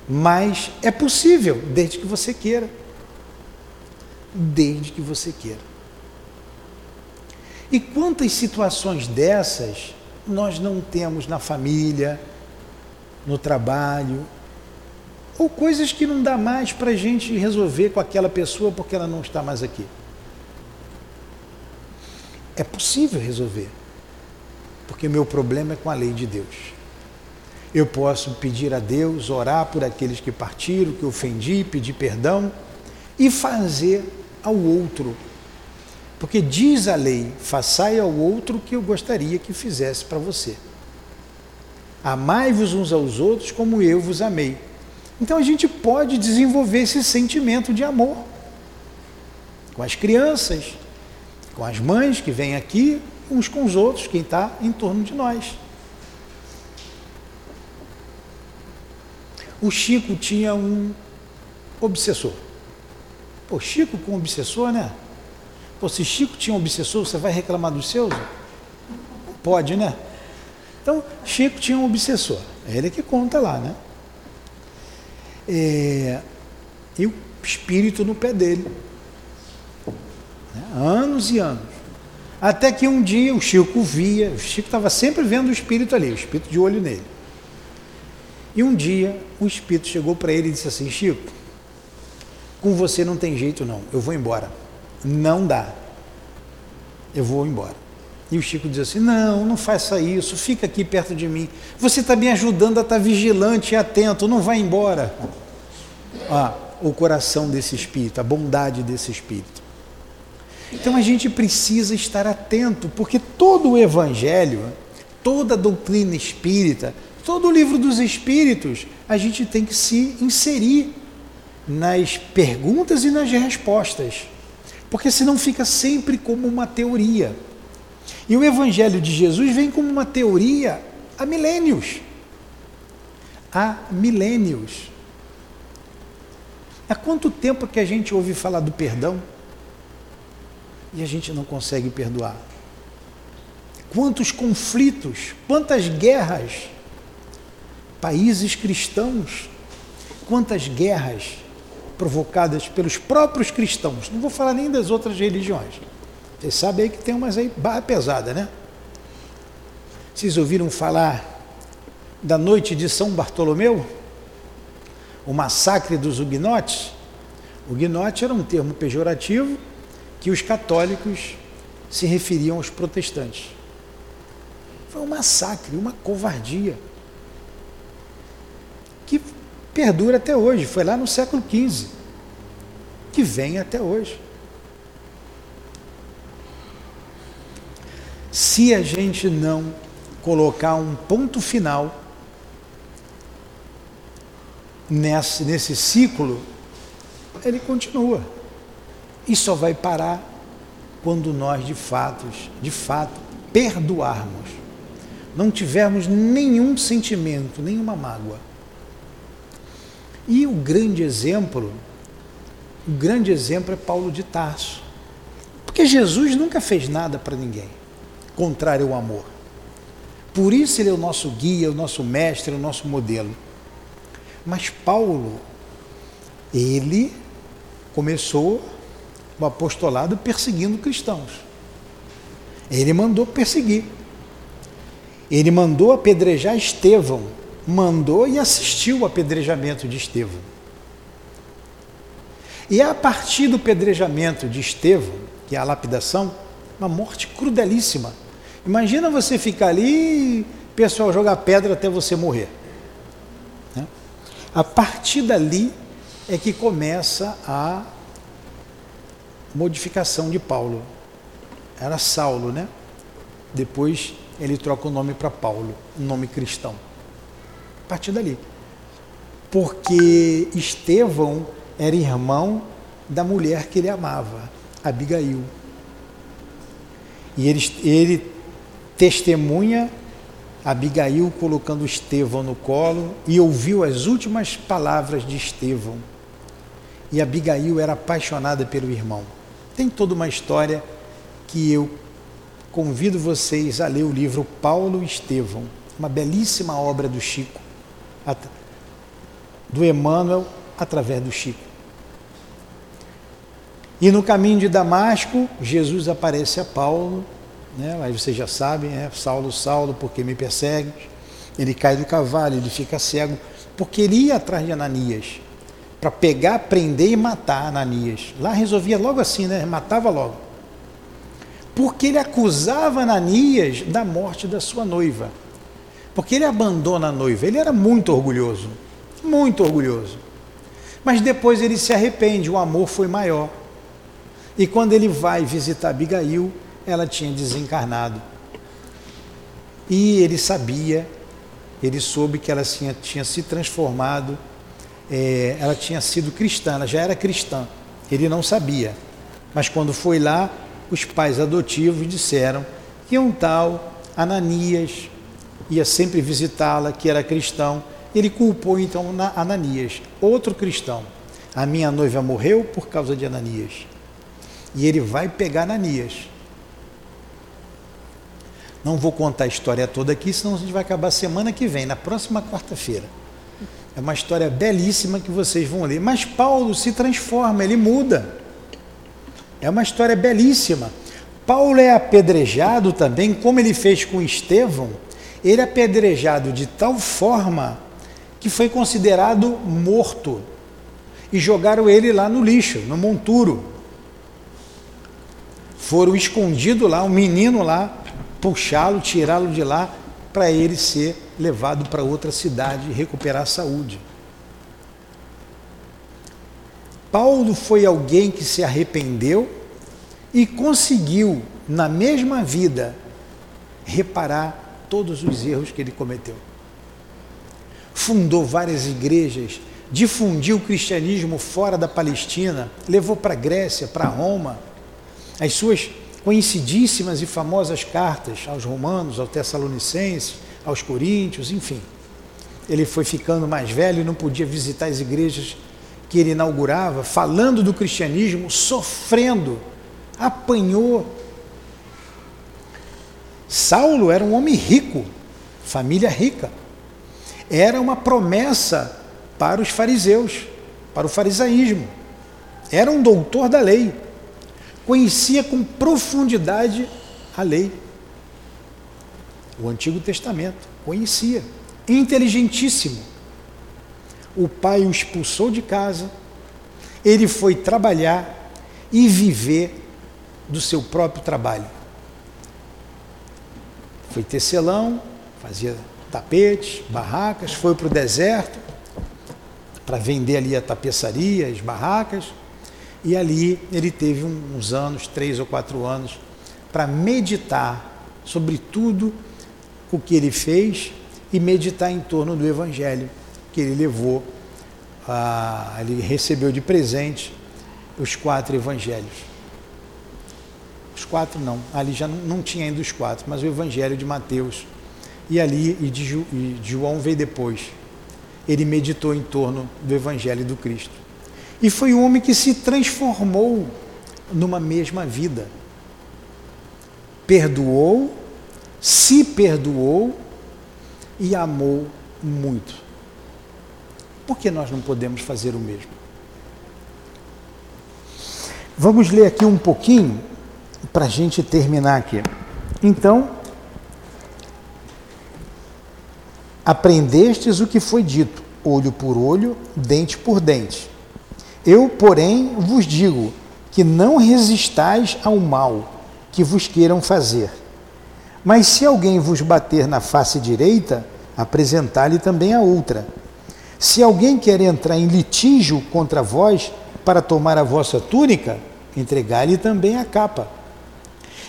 Mas é possível, desde que você queira. Desde que você queira. E quantas situações dessas nós não temos na família, no trabalho, ou coisas que não dá mais para a gente resolver com aquela pessoa porque ela não está mais aqui. É possível resolver, porque o meu problema é com a lei de Deus. Eu posso pedir a Deus, orar por aqueles que partiram, que ofendi, pedir perdão e fazer ao outro. Porque diz a lei: façai ao outro o que eu gostaria que fizesse para você. Amai-vos uns aos outros como eu vos amei. Então a gente pode desenvolver esse sentimento de amor com as crianças, com as mães que vêm aqui, uns com os outros, quem está em torno de nós. O Chico tinha um obsessor. Pô, Chico com obsessor, né? Pô, se Chico tinha um obsessor, você vai reclamar dos seus? Pode, né? Então, Chico tinha um obsessor. É ele que conta lá, né? É, e o espírito no pé dele. Né? Anos e anos. Até que um dia o Chico via, o Chico estava sempre vendo o espírito ali, o espírito de olho nele. E um dia o espírito chegou para ele e disse assim: Chico, com você não tem jeito não, eu vou embora. Não dá. Eu vou embora. E o Chico diz assim: Não, não faça isso, fica aqui perto de mim. Você está me ajudando a estar tá vigilante e atento, não vai embora. Ah, o coração desse espírito, a bondade desse espírito. Então a gente precisa estar atento, porque todo o evangelho, toda a doutrina espírita, todo o livro dos espíritos, a gente tem que se inserir nas perguntas e nas respostas. Porque senão fica sempre como uma teoria. E o evangelho de Jesus vem como uma teoria há milênios. Há milênios. Há quanto tempo que a gente ouve falar do perdão e a gente não consegue perdoar? Quantos conflitos, quantas guerras, países cristãos, quantas guerras provocadas pelos próprios cristãos, não vou falar nem das outras religiões. Vocês sabem aí que tem umas aí barra pesada, né? Vocês ouviram falar da noite de São Bartolomeu? o massacre dos huguenotes, huguenote era um termo pejorativo que os católicos se referiam aos protestantes. Foi um massacre, uma covardia, que perdura até hoje, foi lá no século XV, que vem até hoje. Se a gente não colocar um ponto final nesse, nesse ciclo, ele continua. E só vai parar quando nós de fato, de fato, perdoarmos. Não tivermos nenhum sentimento, nenhuma mágoa. E o grande exemplo, o grande exemplo é Paulo de Tarso. Porque Jesus nunca fez nada para ninguém, contrário ao amor. Por isso ele é o nosso guia, o nosso mestre, o nosso modelo. Mas Paulo, ele começou o apostolado perseguindo cristãos. Ele mandou perseguir. Ele mandou apedrejar Estevão. Mandou e assistiu o apedrejamento de Estevão. E é a partir do apedrejamento de Estevão, que é a lapidação, uma morte crudelíssima. Imagina você ficar ali e o pessoal jogar pedra até você morrer. A partir dali é que começa a modificação de Paulo. Era Saulo, né? Depois ele troca o nome para Paulo, um nome cristão. A partir dali. Porque Estevão era irmão da mulher que ele amava, Abigail. E ele, ele testemunha Abigail colocando Estevão no colo e ouviu as últimas palavras de Estevão. E Abigail era apaixonada pelo irmão. Tem toda uma história que eu convido vocês a ler o livro Paulo Estevão, uma belíssima obra do Chico, do Emmanuel através do Chico. E no caminho de Damasco, Jesus aparece a Paulo né? Aí vocês já sabem, é Saulo, Saulo, porque me persegue. Ele cai do cavalo, ele fica cego, porque ele ia atrás de Ananias para pegar, prender e matar Ananias. Lá resolvia logo assim, né? Matava logo. Porque ele acusava Ananias da morte da sua noiva. Porque ele abandona a noiva. Ele era muito orgulhoso. Muito orgulhoso. Mas depois ele se arrepende, o amor foi maior. E quando ele vai visitar Abigail, ela tinha desencarnado. E ele sabia, ele soube que ela tinha, tinha se transformado, é, ela tinha sido cristã, ela já era cristã. Ele não sabia. Mas quando foi lá, os pais adotivos disseram que um tal Ananias ia sempre visitá-la, que era cristão. Ele culpou então Ananias, outro cristão. A minha noiva morreu por causa de Ananias. E ele vai pegar Ananias. Não vou contar a história toda aqui, senão a gente vai acabar semana que vem, na próxima quarta-feira. É uma história belíssima que vocês vão ler. Mas Paulo se transforma, ele muda. É uma história belíssima. Paulo é apedrejado também, como ele fez com Estevão, ele é apedrejado de tal forma que foi considerado morto e jogaram ele lá no lixo, no monturo. Foram escondido lá, um menino lá, puxá-lo, tirá-lo de lá, para ele ser levado para outra cidade recuperar a saúde. Paulo foi alguém que se arrependeu e conseguiu, na mesma vida, reparar todos os erros que ele cometeu. Fundou várias igrejas, difundiu o cristianismo fora da Palestina, levou para a Grécia, para Roma. As suas conhecidíssimas e famosas cartas aos romanos, aos tessalonicenses, aos coríntios, enfim. Ele foi ficando mais velho e não podia visitar as igrejas que ele inaugurava, falando do cristianismo, sofrendo, apanhou. Saulo era um homem rico, família rica. Era uma promessa para os fariseus, para o farisaísmo. Era um doutor da lei conhecia com profundidade a lei. O Antigo Testamento, conhecia. Inteligentíssimo. O pai o expulsou de casa, ele foi trabalhar e viver do seu próprio trabalho. Foi tecelão, fazia tapetes, barracas, foi para o deserto para vender ali a tapeçaria, as barracas, e ali ele teve uns anos, três ou quatro anos, para meditar sobre tudo o que ele fez e meditar em torno do Evangelho que ele levou, a, ele recebeu de presente os quatro Evangelhos. Os quatro não, ali já não, tinha ainda os quatro, mas o Evangelho de Mateus. E ali, e de, e de João veio depois. Ele meditou em torno do Evangelho do Cristo. E foi um homem que se transformou numa mesma vida. Perdoou, se perdoou e amou muito. Por que nós não podemos fazer o mesmo? Vamos ler aqui um pouquinho para a gente terminar aqui. Então, aprendestes o que foi dito, olho por olho, dente por dente. Eu, porém, vos digo que não resistais ao mal que vos queiram fazer. Mas se alguém vos bater na face direita, apresentai-lhe também a outra. Se alguém quer entrar em litígio contra vós para tomar a vossa túnica, entregai-lhe também a capa.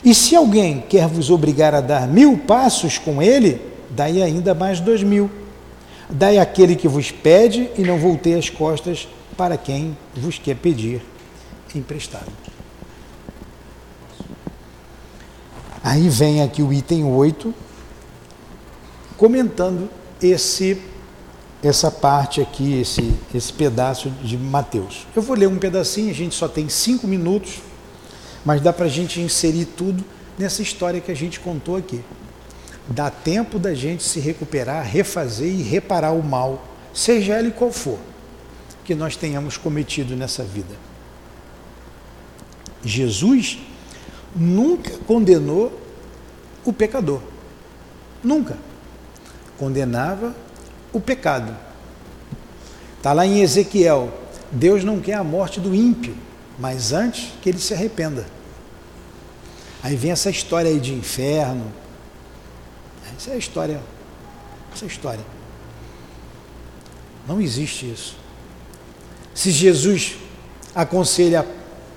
E se alguém quer vos obrigar a dar mil passos com ele, dai ainda mais dois mil. Dai aquele que vos pede e não voltei as costas para quem vos quer pedir emprestado. Aí vem aqui o item 8, comentando esse essa parte aqui, esse, esse pedaço de Mateus. Eu vou ler um pedacinho, a gente só tem cinco minutos, mas dá para a gente inserir tudo nessa história que a gente contou aqui. Dá tempo da gente se recuperar, refazer e reparar o mal, seja ele qual for que nós tenhamos cometido nessa vida. Jesus nunca condenou o pecador. Nunca. Condenava o pecado. Está lá em Ezequiel: Deus não quer a morte do ímpio, mas antes que ele se arrependa. Aí vem essa história aí de inferno. Essa é a história. Essa é a história. Não existe isso. Se Jesus aconselha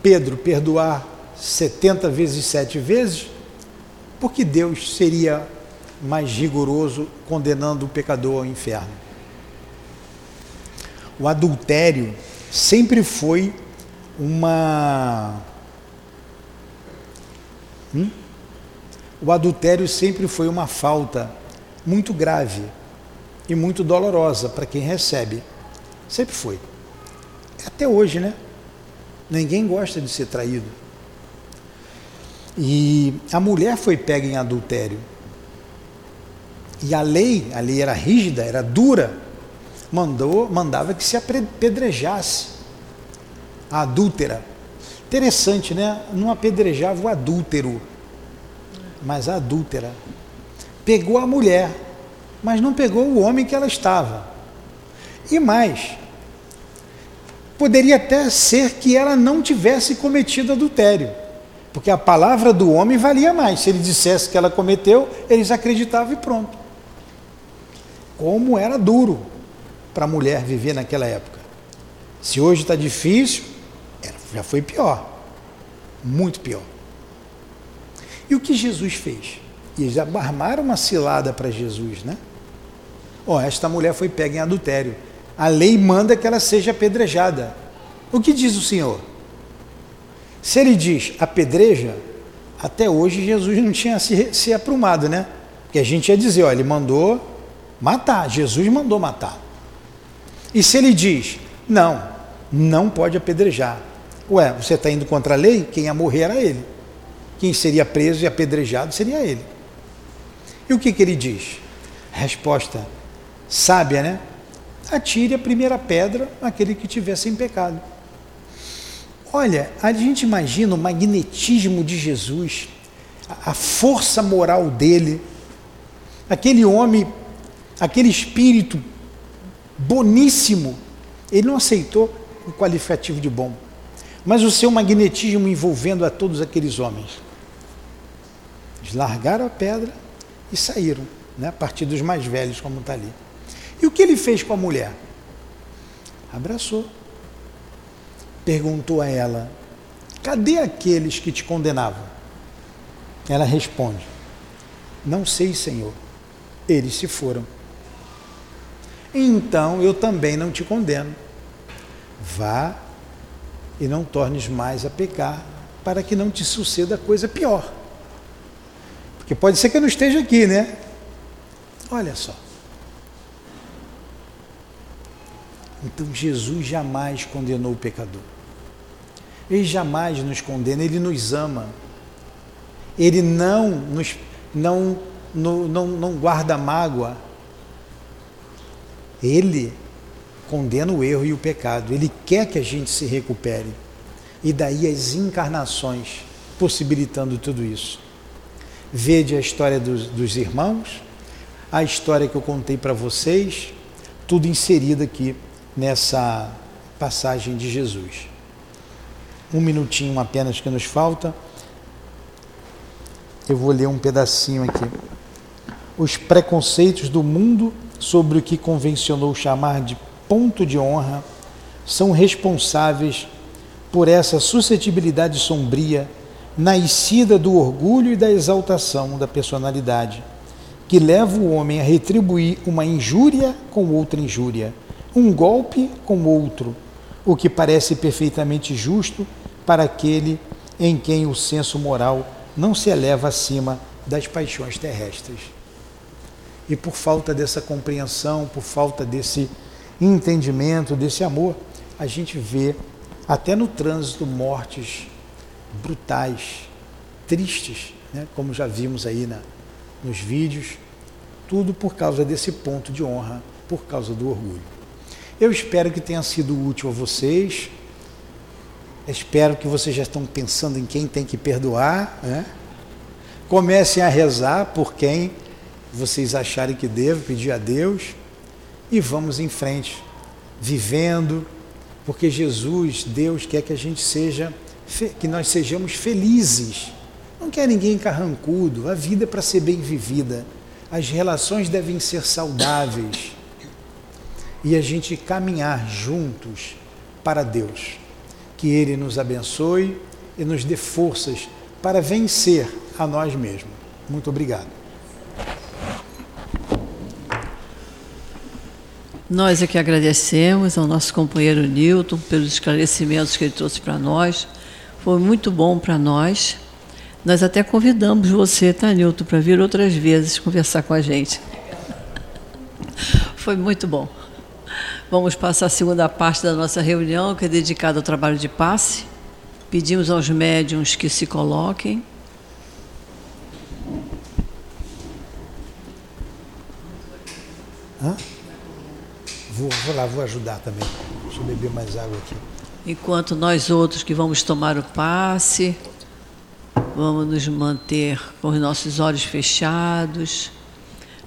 Pedro perdoar 70 vezes sete vezes, por que Deus seria mais rigoroso condenando o pecador ao inferno? O adultério sempre foi uma. Hum? O adultério sempre foi uma falta muito grave e muito dolorosa para quem recebe. Sempre foi. Até hoje, né? Ninguém gosta de ser traído. E a mulher foi pega em adultério. E a lei, a lei era rígida, era dura, mandou, mandava que se apedrejasse a adúltera. Interessante, né? Não apedrejava o adúltero, mas a adúltera. Pegou a mulher, mas não pegou o homem que ela estava. E mais, poderia até ser que ela não tivesse cometido adultério, porque a palavra do homem valia mais. Se ele dissesse que ela cometeu, eles acreditavam e pronto. Como era duro para a mulher viver naquela época. Se hoje está difícil, já foi pior. Muito pior. E o que Jesus fez? Eles armaram uma cilada para Jesus, né? Oh, esta mulher foi pega em adultério. A lei manda que ela seja apedrejada. O que diz o Senhor? Se ele diz apedreja, até hoje Jesus não tinha se, se aprumado, né? Porque a gente ia dizer, ó, ele mandou matar, Jesus mandou matar. E se ele diz, não, não pode apedrejar. Ué, você está indo contra a lei? Quem ia morrer era ele. Quem seria preso e apedrejado seria ele. E o que, que ele diz? Resposta sábia, né? Atire a primeira pedra aquele que tiver sem pecado. Olha, a gente imagina o magnetismo de Jesus, a força moral dele, aquele homem, aquele espírito boníssimo, ele não aceitou o qualificativo de bom, mas o seu magnetismo envolvendo a todos aqueles homens. Eles largaram a pedra e saíram, né, a partir dos mais velhos, como está ali. E o que ele fez com a mulher? Abraçou. Perguntou a ela: Cadê aqueles que te condenavam? Ela responde: Não sei, Senhor. Eles se foram. Então eu também não te condeno. Vá e não tornes mais a pecar, para que não te suceda coisa pior. Porque pode ser que eu não esteja aqui, né? Olha só. Então Jesus jamais condenou o pecador. Ele jamais nos condena, ele nos ama. Ele não nos não, não, não, não guarda mágoa. Ele condena o erro e o pecado. Ele quer que a gente se recupere. E daí as encarnações possibilitando tudo isso. Vede a história dos, dos irmãos, a história que eu contei para vocês, tudo inserido aqui nessa passagem de Jesus. Um minutinho apenas que nos falta. Eu vou ler um pedacinho aqui. Os preconceitos do mundo sobre o que convencionou chamar de ponto de honra são responsáveis por essa suscetibilidade sombria nascida do orgulho e da exaltação da personalidade, que leva o homem a retribuir uma injúria com outra injúria um golpe com outro, o que parece perfeitamente justo para aquele em quem o senso moral não se eleva acima das paixões terrestres. E por falta dessa compreensão, por falta desse entendimento, desse amor, a gente vê até no trânsito mortes brutais, tristes, né? como já vimos aí na, nos vídeos, tudo por causa desse ponto de honra, por causa do orgulho. Eu espero que tenha sido útil a vocês. Espero que vocês já estão pensando em quem tem que perdoar. Né? Comecem a rezar por quem vocês acharem que devo pedir a Deus. E vamos em frente, vivendo, porque Jesus, Deus, quer que a gente seja, que nós sejamos felizes. Não quer ninguém carrancudo. A vida é para ser bem vivida. As relações devem ser saudáveis e a gente caminhar juntos para Deus. Que Ele nos abençoe e nos dê forças para vencer a nós mesmos. Muito obrigado. Nós é que agradecemos ao nosso companheiro Newton pelos esclarecimentos que ele trouxe para nós. Foi muito bom para nós. Nós até convidamos você, tá, Newton, para vir outras vezes conversar com a gente. Foi muito bom. Vamos passar a segunda parte da nossa reunião, que é dedicada ao trabalho de passe. Pedimos aos médiums que se coloquem. Hã? Vou, vou lá, vou ajudar também. Deixa eu beber mais água aqui. Enquanto nós outros que vamos tomar o passe, vamos nos manter com os nossos olhos fechados,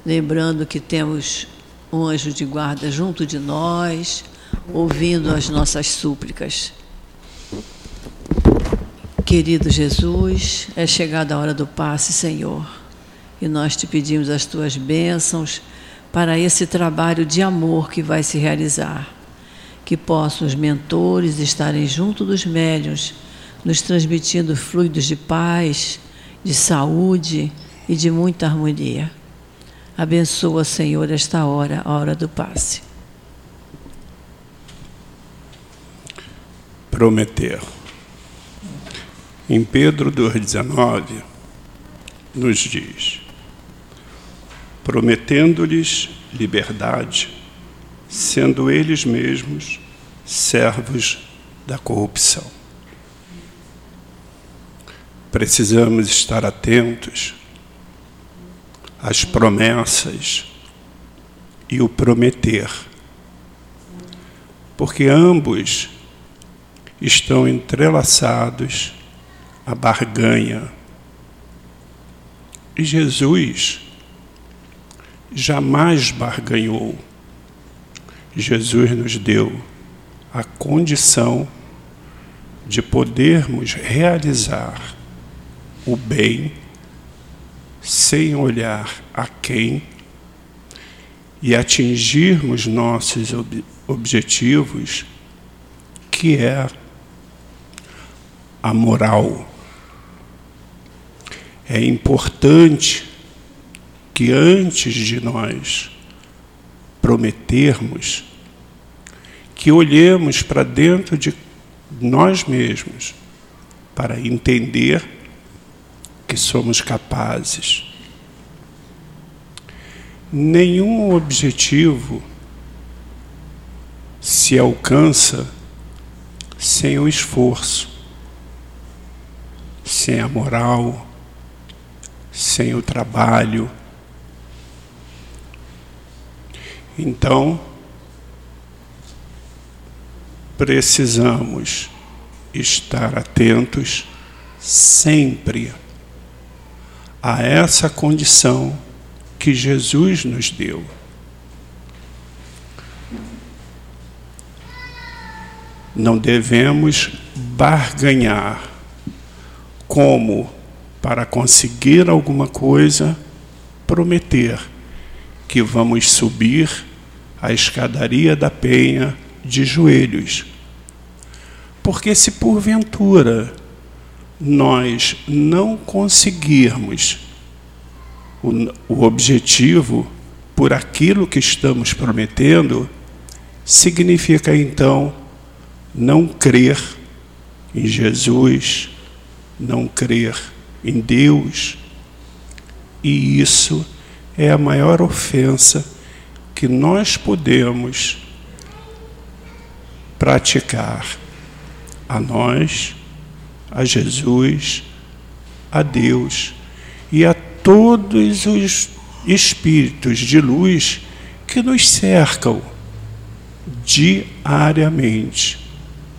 lembrando que temos um anjo de guarda junto de nós, ouvindo as nossas súplicas. Querido Jesus, é chegada a hora do passe, Senhor, e nós te pedimos as tuas bênçãos para esse trabalho de amor que vai se realizar. Que possam os mentores estarem junto dos médiuns, nos transmitindo fluidos de paz, de saúde e de muita harmonia. Abençoa, Senhor, esta hora, a hora do passe. Prometer. Em Pedro 2,19, nos diz: prometendo-lhes liberdade, sendo eles mesmos servos da corrupção. Precisamos estar atentos às promessas e o prometer, porque ambos estão entrelaçados a barganha. E Jesus jamais barganhou. Jesus nos deu a condição de podermos realizar o bem sem olhar a quem e atingirmos nossos ob objetivos, que é a moral. É importante que antes de nós prometermos, que olhemos para dentro de nós mesmos para entender que somos capazes. Nenhum objetivo se alcança sem o esforço, sem a moral, sem o trabalho. Então, precisamos estar atentos sempre a essa condição que Jesus nos deu. Não devemos barganhar como para conseguir alguma coisa, prometer que vamos subir a escadaria da penha de joelhos. Porque se porventura nós não conseguirmos o, o objetivo por aquilo que estamos prometendo, significa então não crer em Jesus, não crer em Deus. E isso é a maior ofensa que nós podemos praticar a nós, a Jesus, a Deus e a todos os espíritos de luz que nos cercam diariamente,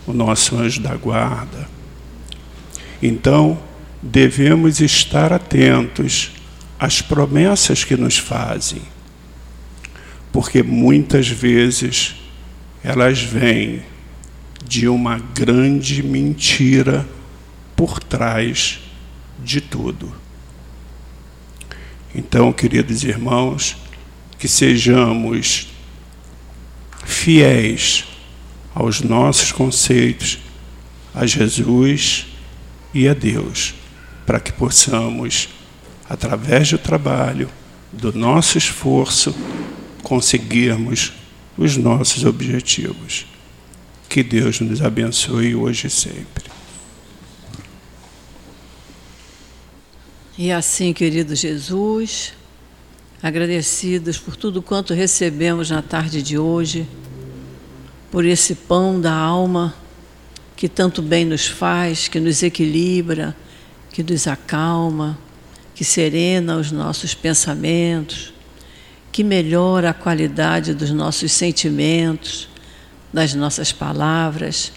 o nosso anjo da guarda. Então, devemos estar atentos às promessas que nos fazem, porque muitas vezes elas vêm de uma grande mentira por trás de tudo. Então, queridos irmãos, que sejamos fiéis aos nossos conceitos, a Jesus e a Deus para que possamos, através do trabalho, do nosso esforço, conseguirmos os nossos objetivos. Que Deus nos abençoe hoje e sempre. E assim, querido Jesus, agradecidos por tudo quanto recebemos na tarde de hoje, por esse pão da alma que tanto bem nos faz, que nos equilibra, que nos acalma, que serena os nossos pensamentos, que melhora a qualidade dos nossos sentimentos, das nossas palavras.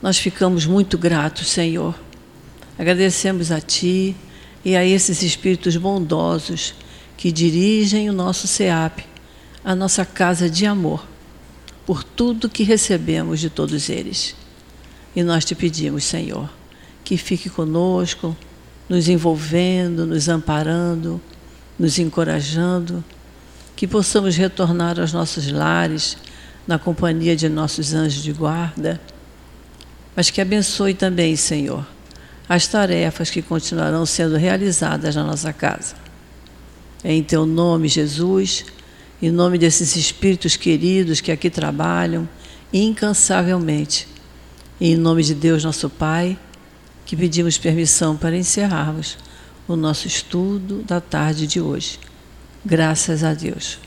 Nós ficamos muito gratos, Senhor. Agradecemos a Ti e a esses espíritos bondosos que dirigem o nosso SEAP, a nossa casa de amor, por tudo que recebemos de todos eles. E nós te pedimos, Senhor, que fique conosco, nos envolvendo, nos amparando, nos encorajando, que possamos retornar aos nossos lares na companhia de nossos anjos de guarda, mas que abençoe também, Senhor, as tarefas que continuarão sendo realizadas na nossa casa. É em teu nome, Jesus, em nome desses espíritos queridos que aqui trabalham incansavelmente, e em nome de Deus, nosso Pai, que pedimos permissão para encerrarmos o nosso estudo da tarde de hoje. Graças a Deus.